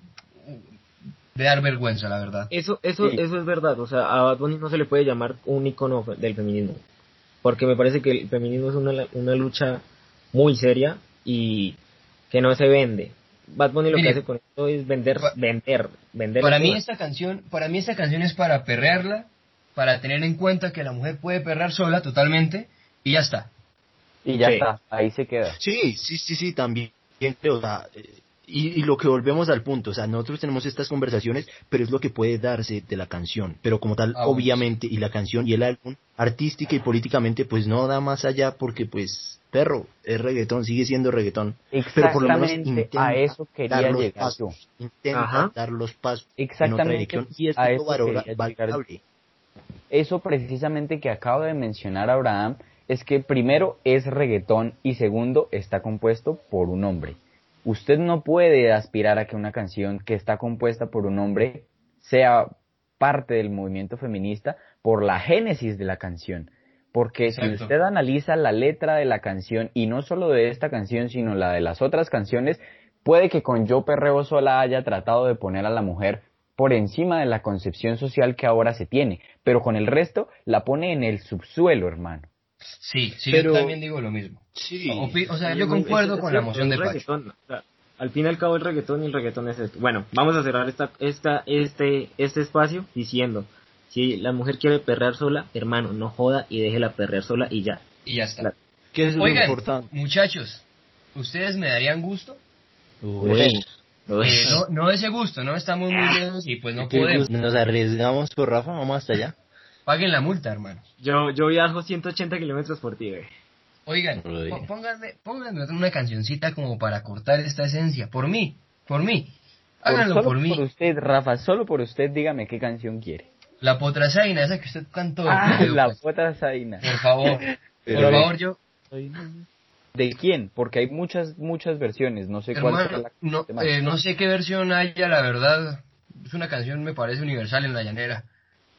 de dar vergüenza, la verdad. Eso, eso, Sí. eso es verdad. O sea, a Bad Bunny no se le puede llamar un icono del feminismo. Porque me parece que el feminismo es una, una lucha muy seria y que no se vende. Bad Bunny lo Mire, que hace con esto es vender, pa- vender, vender. Para mí esta canción, para mí esta canción es para perrearla, para tener en cuenta que la mujer puede perrear sola totalmente y ya está. Y ya Sí. está, ahí se queda. Sí, sí, sí, sí, también o sea, eh, Y, y lo que volvemos al punto, o sea, nosotros tenemos estas conversaciones, pero es lo que puede darse de la canción. Pero como tal, Ah, obviamente, y la canción y el álbum, artística y políticamente, pues no da más allá porque, pues, perro, es reggaetón, sigue siendo reggaetón. Pero por lo menos intenta a eso quería dar los llegar yo. pasos, intenta Ajá. dar los pasos en otra Exactamente dirección y es a eso valora- valorable. Eso precisamente que acabo de mencionar Abraham es que primero es reggaetón y segundo está compuesto por un hombre. Usted no puede aspirar a que una canción que está compuesta por un hombre sea parte del movimiento feminista por la génesis de la canción. Porque si usted analiza la letra de la canción, y no solo de esta canción, sino la de las otras canciones, puede que con Yo Perreo Sola haya tratado de poner a la mujer por encima de la concepción social que ahora se tiene, pero con el resto la pone en el subsuelo, hermano. Sí, sí, Pero- yo también digo lo mismo. Sí. O sea, yo concuerdo es- con es la moción de Pacho. reggaetón, o sea, al fin y al cabo el reggaetón y el reggaetón es esto. Bueno, vamos a cerrar esta, esta, este, este espacio diciendo, si la mujer quiere perrear sola, hermano, no joda y déjela perrear sola y ya. Y ya está. Claro. Que es lo Oigan, importante. muchachos, ¿ustedes me darían gusto? Uy. Eh, no, no ese gusto, ¿no? Estamos muy lejos y pues no Qué podemos. Nos arriesgamos por Rafa, vamos hasta allá. Paguen la multa, hermano. Yo, yo viajo 180 kilómetros por ti, güey. Oigan, pónganme, pónganme una cancioncita como para cortar esta esencia. Por mí, por mí. Háganlo solo por mí. por usted, Rafa, solo por usted dígame qué canción quiere. La potrasaina, esa que usted cantó. Ah, creo, la pues. potra Zaina. Por favor, por Pero- favor, yo, ¿De quién? Porque hay muchas, muchas versiones, no sé cuál será hermano, la no, eh, no sé qué versión haya, la verdad. Es una canción, me parece universal en la llanera.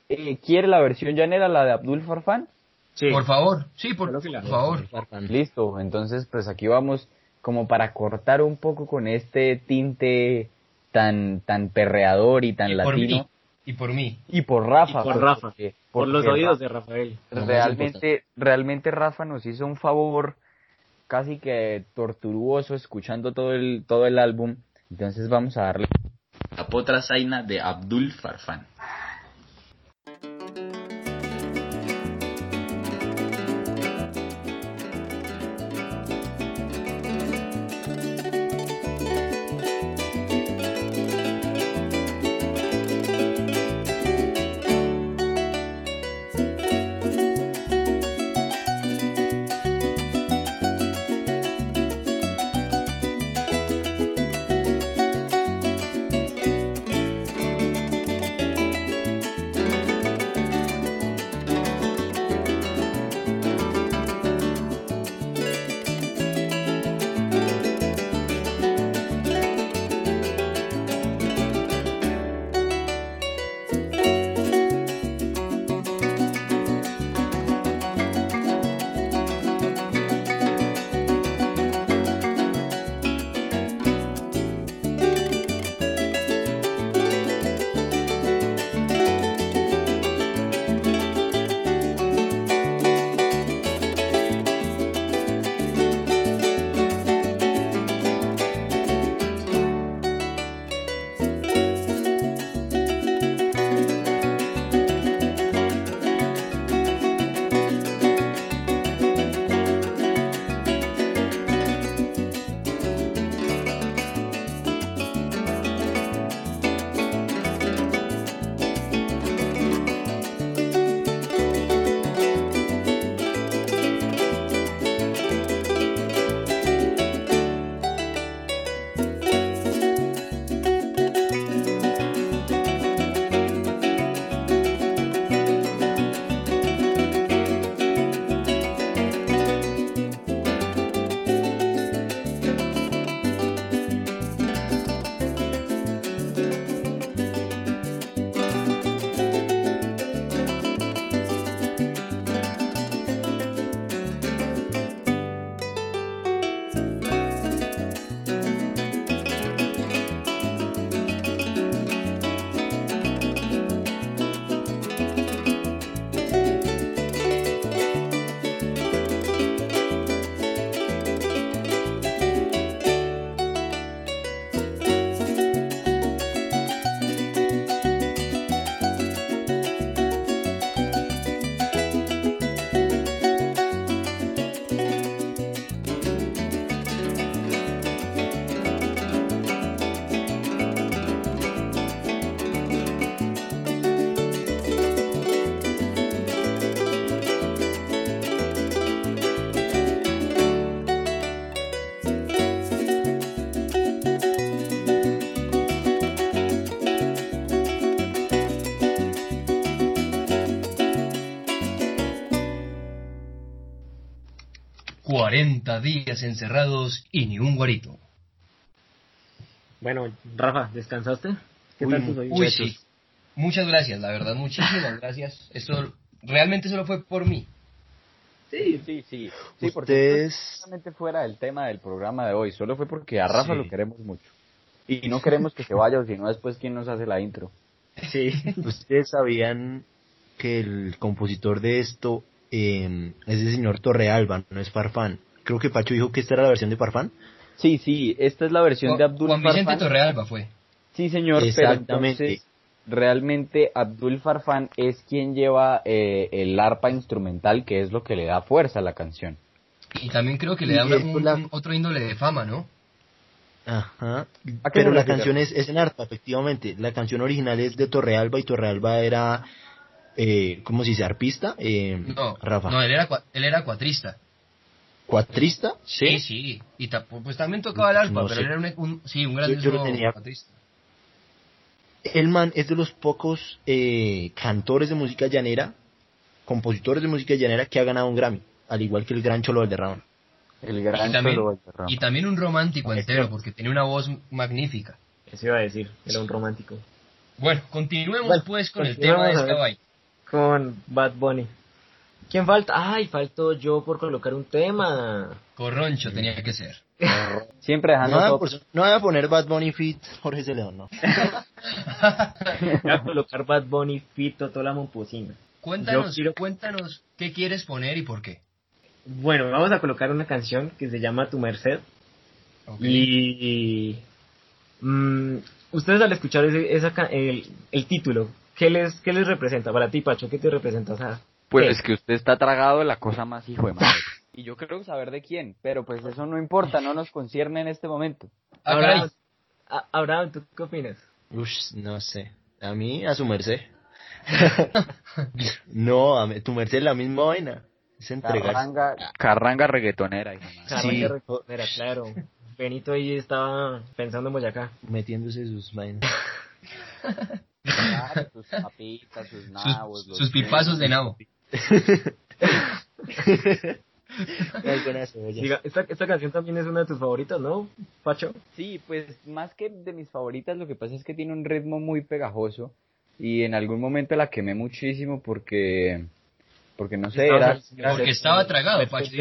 Eh, ¿Quiere la versión llanera, la de Abdul Farfán? Sí. Por favor, sí, por, Creo que la- por favor. Listo, entonces pues aquí vamos como para cortar un poco con este tinte tan tan perreador y tan Y por latino mí. Y por mí. y por Rafa Y por porque- Rafa. por los porque oídos Rafa- de Rafael. Realmente realmente Rafa nos hizo un favor casi que tortuoso escuchando todo el todo el álbum entonces vamos a darle La potra zaina de Abdul Farfán. 40 días encerrados y ni un guarito. Bueno, Rafa, ¿descansaste? ¿Qué Uy, tal tus oídos? Uy, sí. Muchas gracias, la verdad, muchísimas gracias. Esto realmente solo fue por mí. Sí, sí, sí. Sí, porque Ustedes- esto es totalmente fuera del tema del programa de hoy. Solo fue porque a Rafa Sí. lo queremos mucho. Y no queremos que se vaya, o si no, después, ¿quién nos hace la intro? Sí. Ustedes sabían que el compositor de esto eh, es el señor Torrealba, no es Farfán. Creo que Pacho dijo que esta era la versión de Farfán. Sí, sí, esta es la versión de Abdul Juan Vicente Farfán. Torrealba fue. Sí, señor, pero Exactamente. entonces realmente Abdul Farfán es quien lleva eh, el arpa instrumental, que es lo que le da fuerza a la canción. Y también creo que le Y da una- un- la- un- otro índole de fama, ¿no? Ajá. ¿A qué Pero la canción es, es en arpa, efectivamente. La canción original es de Torrealba y Torrealba era, eh, ¿cómo se dice? ¿Arpista? Eh, No, Rafa. no él, era, él era cuatrista. ¿Cuatrista? Sí, sí. Y ta- pues también tocaba el arpa, No pero sé. era un, un- sí, un Yo- grandísimo yo lo tenía- cuatrista. El man es de los pocos eh, cantores de música llanera, compositores de música llanera que ha ganado un Grammy, al igual que el gran Cholo Valderrama. El gran Y también, solo Valderrama. y también un romántico entero, porque tenía una voz magnífica. Eso iba a decir, era un romántico. Bueno, continuemos Bueno, pues con el tema de esta vaina. Con Bad Bunny. ¿Quién falta? Ay, faltó yo por colocar un tema. Corroncho tenía que ser. Siempre dejando No, voy a todo- por- no voy a poner Bad Bunny Fit Jorge C. León, no. Voy a colocar Bad Bunny Fito, toda la momposina. Cuéntanos, quiero- cuéntanos qué quieres poner y por qué. Bueno, vamos a colocar una canción que se llama Tu Merced. Y. mm, ustedes al escuchar ese- esa, ca- el, el título, ¿qué les, ¿qué les representa? Para ti, Pacho, ¿qué te representa? O sea, Pues ¿qué? es que usted está tragado de la cosa más hijo de madre. Y yo creo saber de quién, pero pues eso no importa, no nos concierne en este momento. Ah, Abraham, caray. a- Abraham, ¿tú qué opinas? Ush, no sé. A mí, a su merced. no, a mí- tu merced es la misma vaina. Es entregar. Carranga, carranga reggaetonera, hijo de madre. Carranga Sí. Recortera, claro. Benito ahí estaba pensando en Boyacá. Metiéndose sus vainas. Claro, sus papitas, sus Sus, nabos, los sus pipazos de nabo. Diga, esta, esta canción también es una de tus favoritas, ¿no, Pacho? Sí, pues más que de mis favoritas, lo que pasa es que tiene un ritmo muy pegajoso y en algún momento la quemé muchísimo porque, porque no sé, era... Porque estaba tragado, Pacho.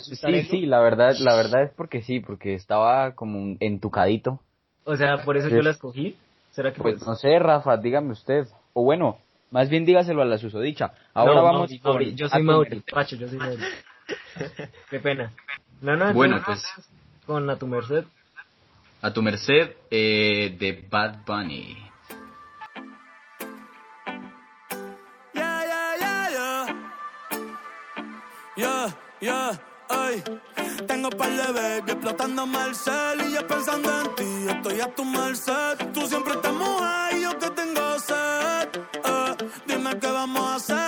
Sí, sí, la verdad, la verdad es porque sí, porque estaba como entucadito. O sea, por eso Sí. yo la escogí. ¿Será que Pues no sé, Rafa, dígame usted. O bueno, más bien dígaselo a la susodicha. Ahora No, vamos Mauri, con Mauri, yo soy Mauri. Pacho, yo soy Mauri. Qué pena. No, no, Bueno, entonces, pues con a tu merced. a tu merced eh, de Bad Bunny. Yeah, yeah, yeah, yeah. Yeah, yeah, ay. Tengo par de baby explotándome el cel y yo pensando en ti. Estoy a tu merced. Tú siempre estás mujer y yo que tengo sed. Eh,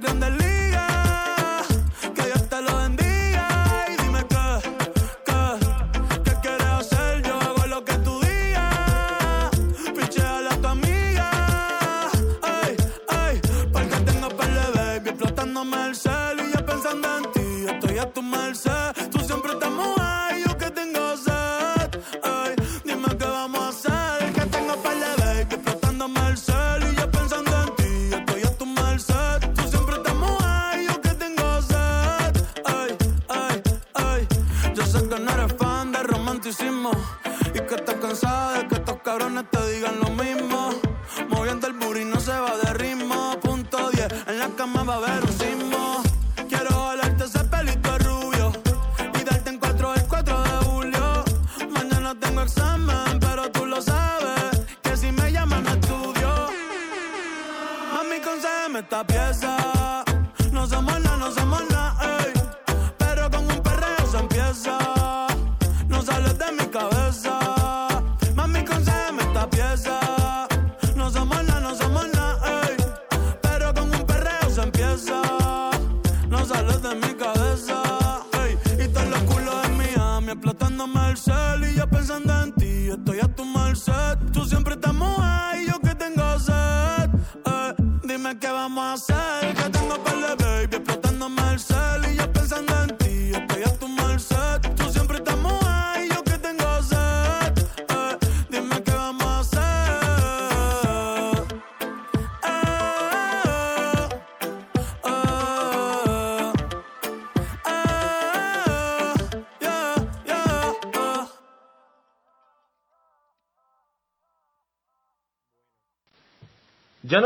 grande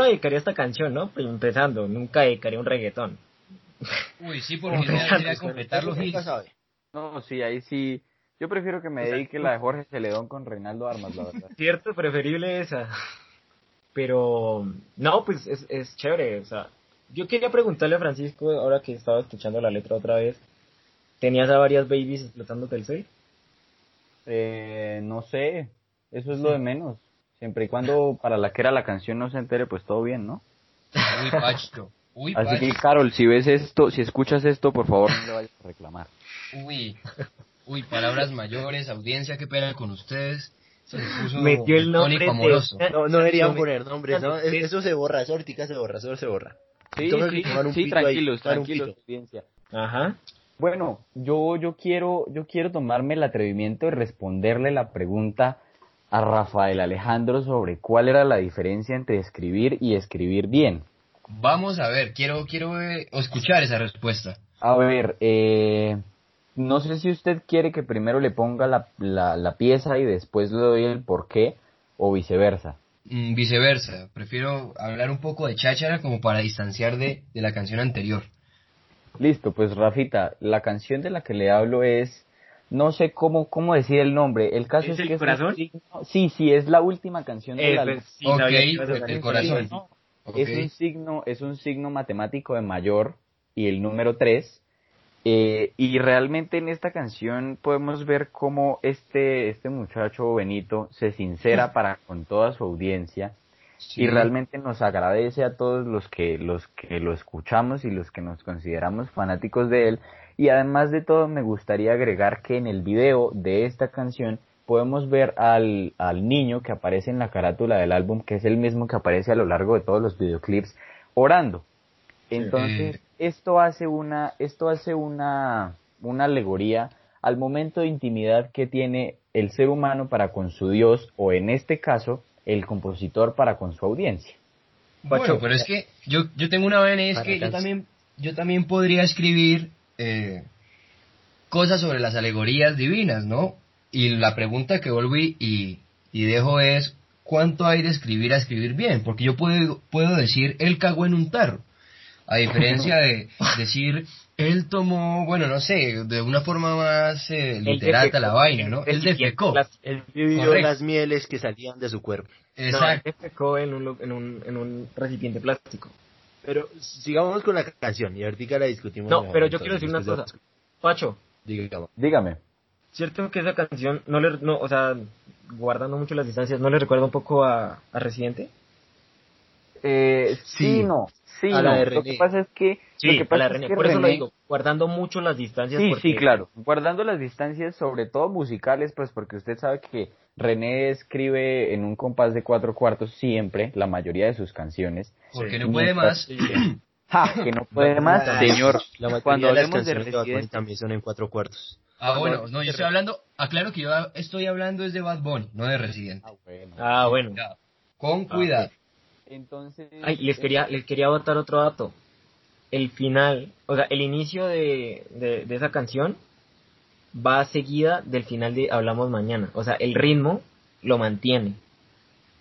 dedicaría esta canción, ¿no? Pues, Empezando, nunca dedicaría un reggaetón. Uy, sí, porque ya quería completar los Nunca hits. sabe. No, sí, ahí sí. Yo prefiero que me dedique la de Jorge Celedón con Reinaldo Armas, la verdad. Cierto, preferible esa. Pero, no, pues es, es chévere, o sea. Yo quería preguntarle a Francisco, ahora que estaba escuchando la letra otra vez, ¿tenías a varias babies explotándote el 6? Eh, no sé, eso es lo de menos. Siempre y cuando para la que era la canción no se entere, pues todo bien, ¿no? Uy, Pacho. Uy, Así que. Carol, si ves esto, si escuchas esto, por favor no le vayas a reclamar. Uy. Uy, palabras mayores, audiencia, qué pena con ustedes. Se puso Metió el nombre de- No, no deberían poner nombres, ¿no? Eso se borra, eso ahorita se borra, eso se borra. Sí, sí, sí, pito ahí, tranquilos, tranquilos, audiencia. Ajá. Bueno, yo, yo quiero, yo quiero tomarme el atrevimiento de responderle la pregunta a Rafael Alejandro sobre cuál era la diferencia entre escribir y escribir bien. Vamos a ver, quiero, quiero eh, escuchar esa respuesta. A ver, eh, no sé si usted quiere que primero le ponga la, la, la pieza y después le doy el porqué o viceversa. Mm, viceversa, prefiero hablar un poco de cháchara como para distanciar de, de la canción anterior. Listo, pues Rafita, la canción de la que le hablo es, no sé cómo, cómo decir el nombre. El caso ¿Es es, el que es un corazón? signo- sí, sí, es la última canción del Eh, álbum. pues, sí, ibas a el- corazón. signo. Es un signo, es un signo matemático de mayor y el número 3. y realmente en esta canción podemos ver cómo este, este muchacho Benito se sincera para con toda su audiencia Sí. y realmente nos agradece a todos los que, los que lo escuchamos y los que nos consideramos fanáticos de él. Y además de todo me gustaría agregar que en el video de esta canción podemos ver al, al niño que aparece en la carátula del álbum, que es el mismo que aparece a lo largo de todos los videoclips, orando. Entonces, Eh. esto hace una, esto hace una, una alegoría al momento de intimidad que tiene el ser humano para con su Dios, o en este caso, el compositor para con su audiencia. Bueno, Pacho. pero es que yo, yo tengo una vaina y es Para que yo también, yo también podría escribir eh, cosas sobre las alegorías divinas, ¿no? Y la pregunta que vuelvo y, y, y dejo es, ¿cuánto hay de escribir a escribir bien? Porque yo puedo, puedo decir, él cagó en un tarro. A diferencia de decir, él tomó, bueno, no sé, de una forma más eh, literata la vaina, ¿no? Él Recipiente defecó. plástico. Él vivió Correcto. las mieles que salían de su cuerpo. No, él Exacto. defecó en un, en, un, en un recipiente plástico. Pero sigamos con la canción y ahorita la discutimos. No, pero yo quiero decir una cosa. Pacho, Digamos. Dígame. cierto que esa canción no le, no, o sea, guardando mucho las distancias, ¿no le recuerda un poco a, a Residente? Eh, sí, Sí. no, sí, A la no. de Lo que René. pasa es que, lo que a pasa la es René, que por eso lo René- digo, guardando mucho las distancias. Sí, porque- sí, claro. Guardando las distancias, sobre todo musicales, pues porque usted sabe que René escribe en un compás de cuatro cuartos siempre, la mayoría de sus canciones. Porque Sí. no puede más. ¡Ja! Que no puede más, señor. La mayoría Cuando de las hablemos de canciones de Bad Bunny Residente, también son en cuatro cuartos. Ah, bueno, no, yo estoy hablando, aclaro que yo estoy hablando es de Bad Bunny, no de Residente. Ah, bueno. Ah, bueno. Con cuidado. Entonces. Ay, les quería, les quería botar otro dato. El final, o sea, el inicio de, de, de esa canción va seguida del final de Hablamos Mañana. O sea, el ritmo lo mantiene.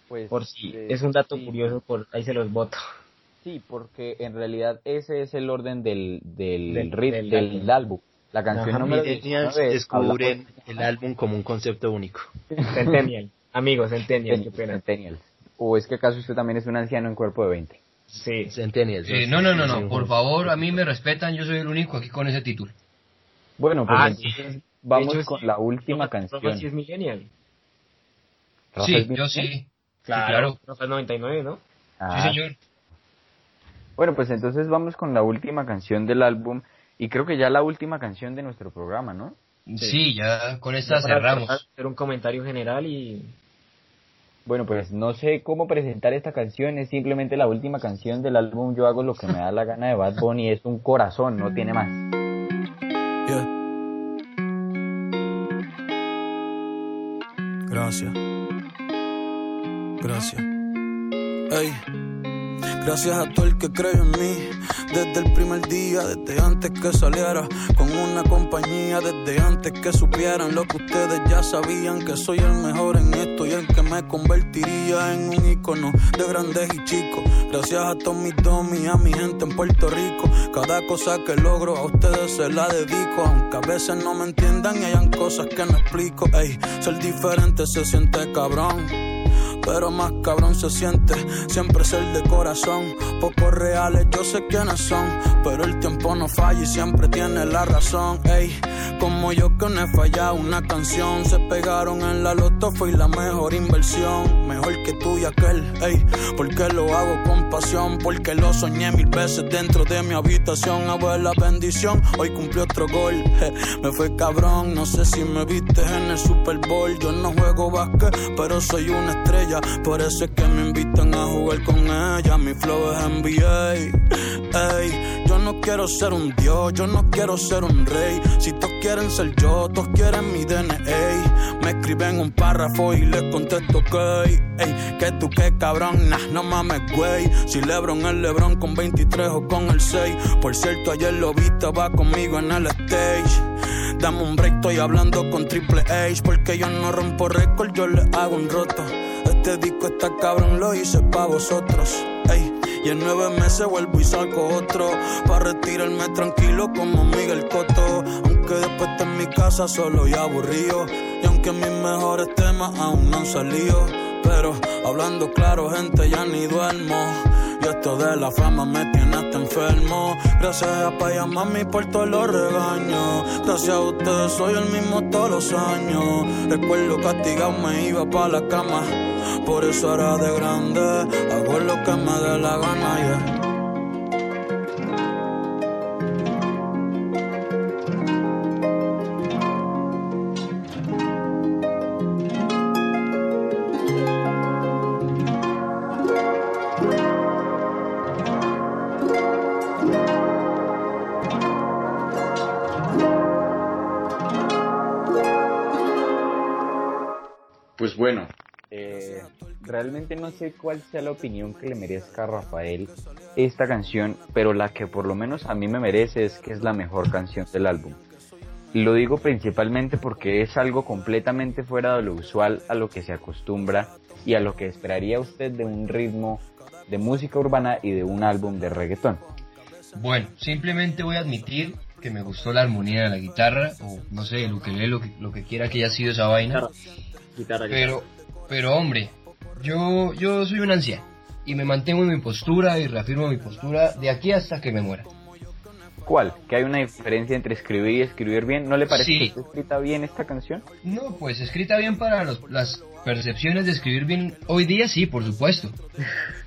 pues, Por si eh, es un dato sí, curioso, por ahí se los voto. Sí, porque en realidad ese es el orden del, del, Del- rit- del del, álbum. álbum. La canción número Millennials 19 es descubren el álbum como un concepto único. Centennial. Amigos, Centennial, qué pena. Centennials. ¿O es que acaso usted también es un anciano en cuerpo de 20? Sí. Centennials. Eh, no, no, no, no, por favor, a mí me respetan, yo soy el único aquí con ese título. Bueno, pues Ah, entonces vamos hecho, con sí. la última Rafa- canción. Rafa sí es millennial. ¿Rafa Sí, es yo sí. Claro. claro. Rafa es 99, ¿no? Ah, Sí, señor. Bueno, pues entonces vamos con la última canción del álbum y creo que ya la última canción de nuestro programa, ¿no? Sí, ya con esta Para cerramos. Hacer un comentario general y Bueno, pues no sé cómo presentar esta canción, es simplemente la última canción del álbum Yo hago lo que me da la gana de Bad Bunny, es un corazón, no tiene más. Yeah. Gracias. Gracias. Ey. Gracias a todo el que creyó en mí. Desde el primer día, desde antes que saliera. Con una compañía, desde antes que supieran lo que ustedes ya sabían, que soy el mejor en esto y el que me convertiría en un icono de grandes y chicos. Gracias a mis domis, a mi gente en Puerto Rico, cada cosa que logro a ustedes se la dedico, aunque a veces no me entiendan y hayan cosas que no explico. Ey, ser diferente se siente cabrón pero más cabrón se siente siempre ser de corazón. Pocos reales, yo sé quiénes son, pero el tiempo no falla y siempre tiene la razón. Ey, como yo que no he fallado una canción, se pegaron en la loto, fue la mejor inversión, mejor que tú y aquel. Ey, porque lo hago con pasión, porque lo soñé mil veces dentro de mi habitación. Abuela bendición, hoy cumplió otro gol. Me fue cabrón, no sé si me viste en el Super Bowl. Yo no juego básquet, pero soy una estrella. Por eso es que me invitan a jugar con ella. Mi flow es NBA. Ey, yo no quiero ser un dios, yo no quiero ser un rey. Si todos quieren ser yo, todos quieren mi DNA. Me escriben un párrafo y les contesto que, ey, que tú qué cabrón, nah, no mames, güey. Si Lebron es Lebron con 23 o con el 6. Por cierto, ayer lo viste, va conmigo en el stage. Dame un break, estoy hablando con Triple H. Porque yo no rompo récord, yo le hago un roto. Este disco está cabrón, lo hice pa' vosotros. Ey, y en nueve meses vuelvo y saco otro. Pa' retirarme tranquilo como Miguel Cotto. Aunque después esté en mi casa solo y aburrido. Y aunque mis mejores temas aún no han salido. Pero hablando claro, gente, ya ni duermo. Esto de la fama me tiene hasta enfermo. Gracias a pa' y a mami por todos los regaños. Gracias a ustedes soy el mismo todos los años. Recuerdo castigado me iba pa' la cama. Por eso ahora de grande hago lo que me dé la gana, yeah. Sé cuál sea la opinión que le merezca a Rafael esta canción, pero la que por lo menos a mí me merece es que es la mejor canción del álbum. Lo digo principalmente porque es algo completamente fuera de lo usual a lo que se acostumbra y a lo que esperaría usted de un ritmo de música urbana y de un álbum de reggaetón. Bueno, simplemente voy a admitir que me gustó la armonía de la guitarra, o no sé, el ukelele, lo que, lo que quiera que haya sido esa vaina. Guitarra. Guitarra, Pero, pero hombre, yo, yo soy un anciano y me mantengo en mi postura y reafirmo mi postura de aquí hasta que me muera. ¿Cuál? ¿Que hay una diferencia entre escribir y escribir bien? ¿No le parece Sí. que está escrita bien esta canción? No, pues escrita bien para los- las percepciones de escribir bien hoy día, sí, por supuesto.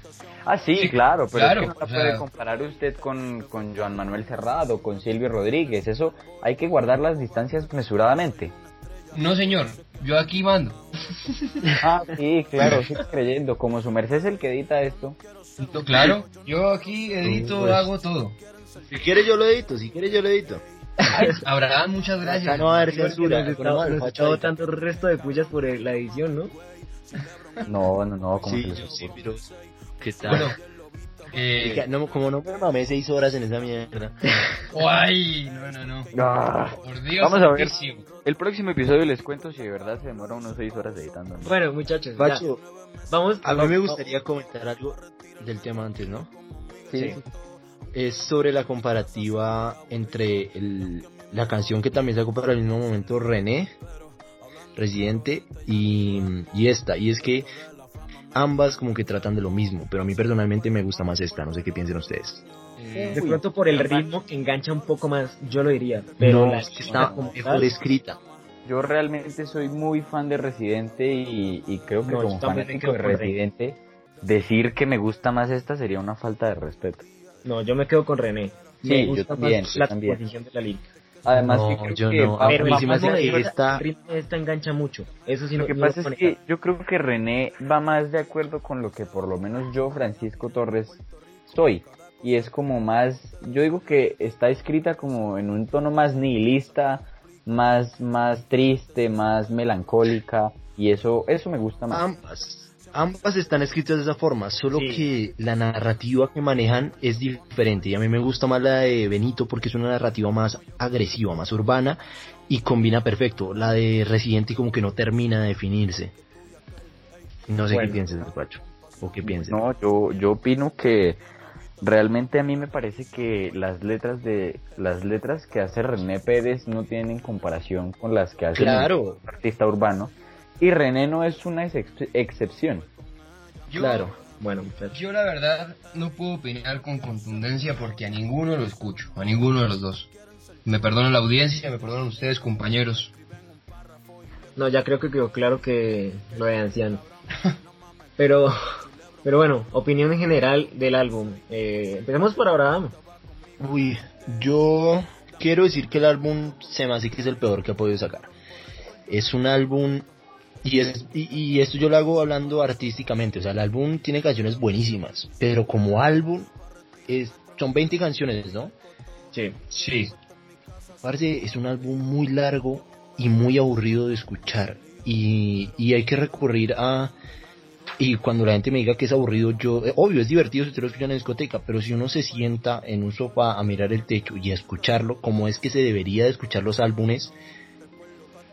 Ah, sí, Sí, claro, pero claro, es que no la puede sea- comparar usted con, con Joan Manuel Cerrado, con Silvio Rodríguez. Eso hay que guardar las distancias mesuradamente. No, señor, yo aquí mando. Ah, sí, claro, sí creyendo. Como su merced es el que edita esto. Claro, yo aquí edito, Pues. hago todo. Si quieres yo lo edito, si quieres yo lo edito. Abraham, muchas gracias. Acá no va a haber censura. nos el resto de pullas por la edición, ¿no? No, no, no, como Sí, se yo sí, pero... ¿Qué tal? Bueno, eh, no, como no me mamé seis horas en esa mierda. ay, no, no, no. Ah. Por Dios. Vamos a ver. santísimo. El próximo episodio les cuento si de verdad se demora unos seis horas editando. ¿no? Bueno, muchachos, ya. Vamos. a mí vamos- me gustaría comentar algo del tema antes, ¿no? Sí. Es sobre la comparativa entre el- la canción que también sacó para el mismo momento René, Residente, y, y esta. Y es que ambas como que tratan de lo mismo, pero a mí personalmente me gusta más esta, no sé qué piensen ustedes. Eh, De pronto por el ritmo que engancha un poco más, yo lo diría. Pero no, la es que está como mejor escrita. Yo realmente soy muy fan de Residente y, y creo que No, como también fanático de. Residente, decir que me gusta más esta sería una falta de respeto. No, yo me quedo con René. Sí, me yo gusta también, más yo la también. de la. Además, No, que yo que no. Pero mí la sí me forma hace de que esta- engancha mucho. Eso sí Lo no que no pasa lo es que yo creo que René va más de acuerdo con lo que por lo menos yo, Francisco Torres, soy. Y es como más, yo digo que está escrita como en un tono más nihilista, más, más triste, más melancólica. Y eso, eso me gusta más. Ambas. Ambas están escritas de esa forma, solo Sí. que la narrativa que manejan es diferente. Y a mí me gusta más la de Benito porque es una narrativa más agresiva, más urbana y combina perfecto. La de Residente como que no termina de definirse. No sé Bueno. qué pienses, Pacho. O qué pienses. No, yo, yo opino que realmente a mí me parece que las letras de las letras que hace René Pérez no tienen comparación con las que hace Claro. un artista urbano y René no es una ex- excepción. yo, Claro. Bueno, muchachos. Yo la verdad no puedo opinar con contundencia porque a ninguno lo escucho, a ninguno de los dos. Me perdonan la audiencia, me perdonan ustedes compañeros. No, ya creo que quedó claro que lo de anciano. Pero, pero bueno, opinión en general del álbum. Eh, empecemos por Abraham. Uy, yo quiero decir que el álbum se me hace que es el peor que ha podido sacar. Es un álbum y, es, y, y esto yo lo hago hablando artísticamente, o sea, el álbum tiene canciones buenísimas, pero como álbum es, son 20 canciones, ¿no? Sí. Sí, Parce, es un álbum muy largo y muy aburrido de escuchar. Y, y hay que recurrir a... Y cuando la gente me diga que es aburrido, yo... eh, obvio, es divertido si usted lo escucha en la discoteca, pero si uno se sienta en un sofá a mirar el techo y a escucharlo, como es que se debería de escuchar los álbumes,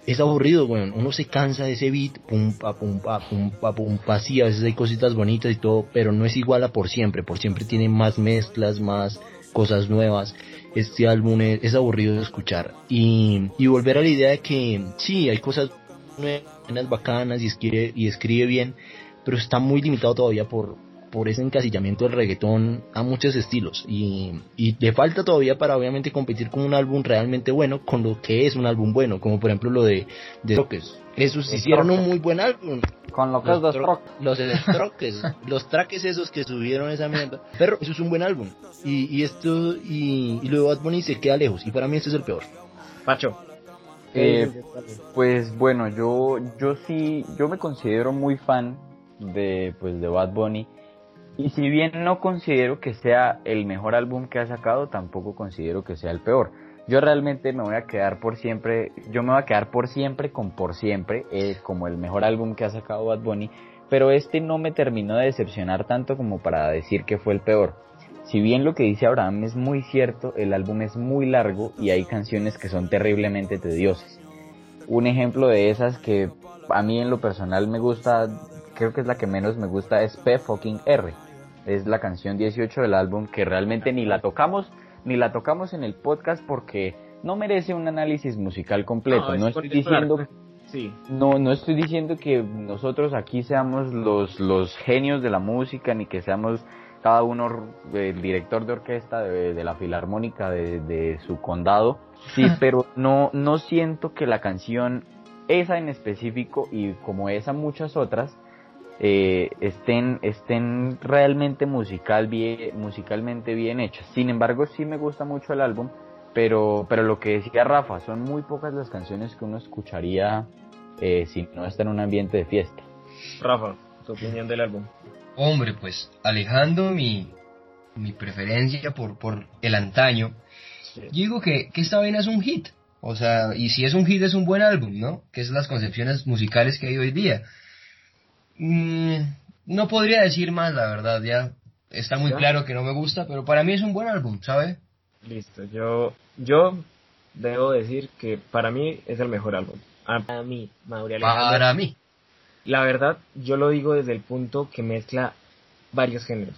es aburrido, weón. Uno se cansa de ese beat, pum, pa, pum, pa, pum, pa, pum, pa, sí, a veces hay cositas bonitas y todo, pero no es igual a por siempre. Por siempre tiene más mezclas, más cosas nuevas. Este álbum es, aburrido de escuchar. Y, y volver a la idea de que sí, hay cosas buenas, bacanas y escribe, y escribe bien, pero está muy limitado todavía por, por ese encasillamiento del reggaetón a muchos estilos. Y, y le falta todavía para obviamente competir con un álbum realmente bueno con lo que es un álbum bueno como por ejemplo lo de, de Strokes esos hicieron un muy buen álbum. Con lo que es los, tro- Stroke. los Strokes los traques esos que subieron esa mierda. Pero eso es un buen álbum. Y, y esto y, de Bad Bunny se queda lejos. Y para mí este es el peor. Pacho. Eh, Pues bueno, yo, yo sí, yo me considero muy fan de, pues, de Bad Bunny. Y si bien no considero que sea el mejor álbum que ha sacado, tampoco considero que sea el peor. Yo realmente me voy a quedar por siempre, yo me voy a quedar por siempre con por siempre, eh, como el mejor álbum que ha sacado Bad Bunny. Pero este no me terminó de decepcionar tanto como para decir que fue el peor. Si bien lo que dice Abraham es muy cierto, el álbum es muy largo y hay canciones que son terriblemente tediosas. Un ejemplo de esas que a mí en lo personal me gusta, creo que es la que menos me gusta, es P fucking R. Es la canción 18 del álbum que realmente ni la tocamos, ni la tocamos en el podcast porque no merece un análisis musical completo. No, es estoy diciendo Sí. no, no estoy diciendo que nosotros aquí seamos los, los genios de la música, ni que seamos cada uno el director de orquesta de, de la filarmónica de, de su condado. Sí, pero no, no siento que la canción, esa en específico, y como esa muchas otras, eh, estén, estén realmente musical bien, musicalmente bien hechas. Sin embargo, sí me gusta mucho el álbum, pero, pero lo que decía Rafa, son muy pocas las canciones que uno escucharía eh, si no está en un ambiente de fiesta. Rafa, tu opinión del álbum. Hombre, pues alejando mi, mi preferencia por, por el antaño, yo digo que, que esta vaina es un hit. O sea, y si es un hit es un buen álbum, ¿no? Que es las concepciones musicales que hay hoy día. Mm, no podría decir más, la verdad, ya está muy ¿Ya? claro que no me gusta, pero para mí es un buen álbum, ¿sabe? Listo, yo, yo debo decir que para mí es el mejor álbum. A mí, Mauri Alejandro. Para mí. La verdad, yo lo digo desde el punto que mezcla varios géneros.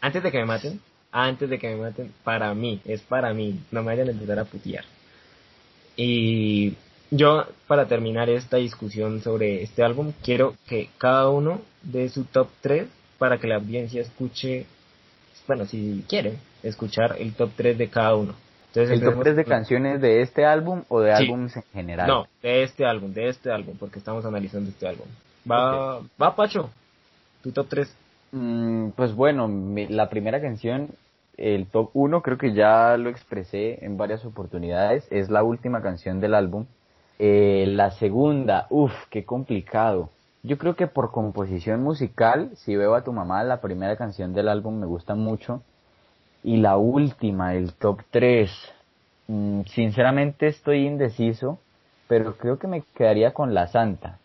Antes de que me maten, antes de que me maten, para mí, es para mí, no me vayan a empezar a putear. Y Yo, para terminar esta discusión sobre este álbum, quiero que cada uno dé su top 3 para que la audiencia escuche, bueno, si quiere, escuchar el top 3 de cada uno. Entonces, ¿El top empecemos 3 de canciones de este álbum o de Sí. álbums en general? No, de este álbum, de este álbum, porque estamos analizando este álbum. Va, va Pacho, tu top 3. Mm, pues bueno, mi- la primera canción, el top 1, creo que ya lo expresé en varias oportunidades, es la última canción del álbum. Eh, la segunda, uff, qué complicado. Yo creo que por composición musical, si veo a tu mamá, la primera canción del álbum me gusta mucho. Y la última, el top 3, sinceramente estoy indeciso, pero creo que me quedaría con La Santa.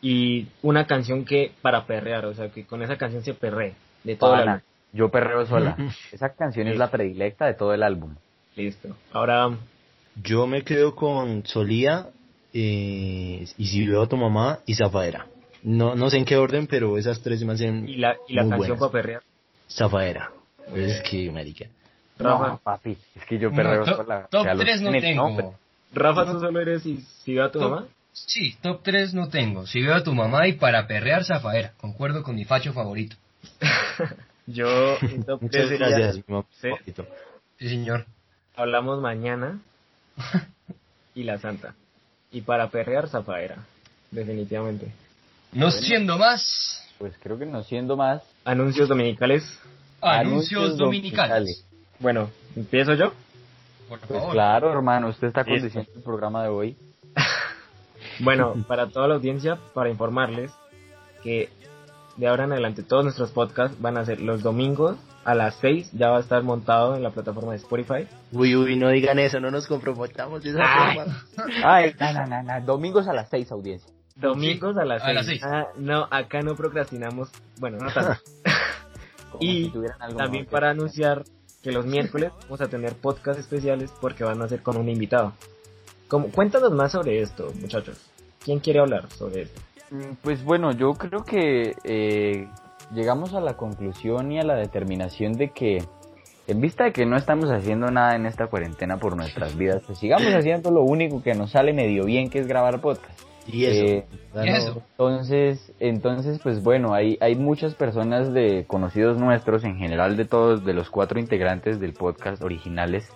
Y una canción que para perrear, o sea, que con esa canción se perre de todo el Pana, álbum. yo perreo sola. Esa canción es la predilecta de todo el álbum. Listo. Ahora, Yo me quedo con Solía eh, y si veo a tu mamá y Zafaera. No, no sé en qué orden, pero esas tres me hacen y la, y la muy canción para perrear. Zafaera. Es que, marica. Rafa, No, papi, es que yo No, perreo top, sola. top O sea, los 3 no tengo. Rafa, tú solo eres y si veo a tu Top- mamá. Sí, top 3 no tengo. Si veo a tu mamá y para perrear zafaera. Concuerdo con mi facho favorito. Yo, top Muchas 3 gracias, mi mamá. Sí, señor. Hablamos mañana y la santa. Y para perrear, Zafaera. Definitivamente. No siendo más, Pues creo que no siendo más. Anuncios dominicales. anuncios dominicales. Bueno, ¿empiezo yo? Por Pues claro, hermano, usted está conduciendo el programa de hoy. Bueno, para toda la audiencia, para informarles que de ahora en adelante todos nuestros podcasts van a ser los domingos a las 6. Ya va a estar montado en la plataforma de Spotify. Uy, uy, no digan eso, no nos comprometamos de esa Ay. forma. Ay, no, no, no, Domingos a las 6, audiencia. Domingos a las a 6. las seis. Ah, no, acá no procrastinamos. Bueno, no tanto. Y si tuvieran algo También que para anunciar que los miércoles vamos a tener podcast especiales porque van a ser con un invitado. Como, cuéntanos más sobre esto, muchachos. ¿Quién quiere hablar sobre esto? Mm, Pues bueno, yo creo que eh, llegamos a la conclusión y a la determinación de que, en vista de que no estamos haciendo nada en esta cuarentena por nuestras vidas, pues sigamos haciendo lo único que nos sale medio bien, que es grabar podcast. Y eso. Eh, ¿y eso? Entonces, entonces, pues bueno, hay, hay muchas personas de conocidos nuestros, en general de todos, de los cuatro integrantes del podcast originales,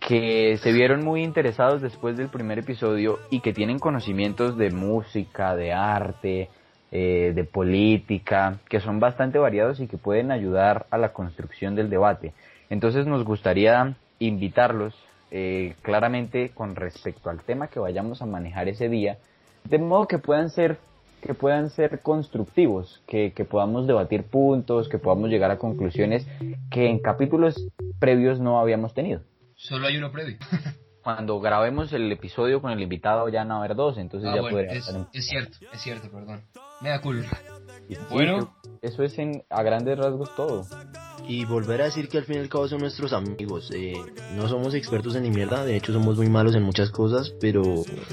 que se vieron muy interesados después del primer episodio y que tienen conocimientos de música, de arte, eh, de política, que son bastante variados y que pueden ayudar a la construcción del debate. Entonces nos gustaría invitarlos eh, claramente con respecto al tema que vayamos a manejar ese día, de modo que puedan ser que puedan ser constructivos, que, que podamos debatir puntos, que podamos llegar a conclusiones que en capítulos previos no habíamos tenido. Solo hay uno previo. Cuando grabemos el episodio con el invitado ya no haber dos, entonces Ah, ya bueno, podría es, es cierto, es cierto, perdón. Me da culpa. Sí, bueno. Eso es en, a grandes rasgos todo. Y volver a decir que al fin y al cabo son nuestros amigos. Eh, no somos expertos en ni mierda, de hecho somos muy malos en muchas cosas, pero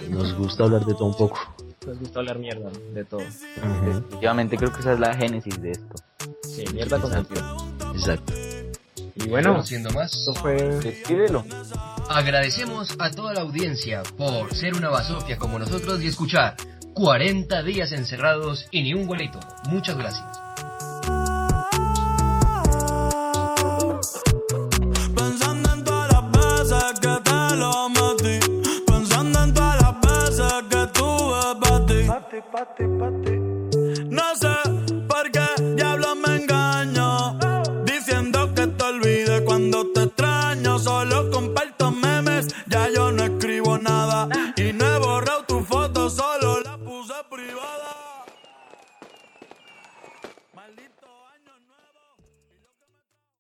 nos gusta hablar de todo un poco. Nos gusta hablar mierda de todo. Ujú, Definitivamente creo que esa es la génesis de esto. Sí, mierda con. Exacto. Y bueno, No siendo más, fue... Despídelo. agradecemos a toda la audiencia por ser una basofia como nosotros y escuchar 40 días encerrados y ni un huelito. Muchas gracias.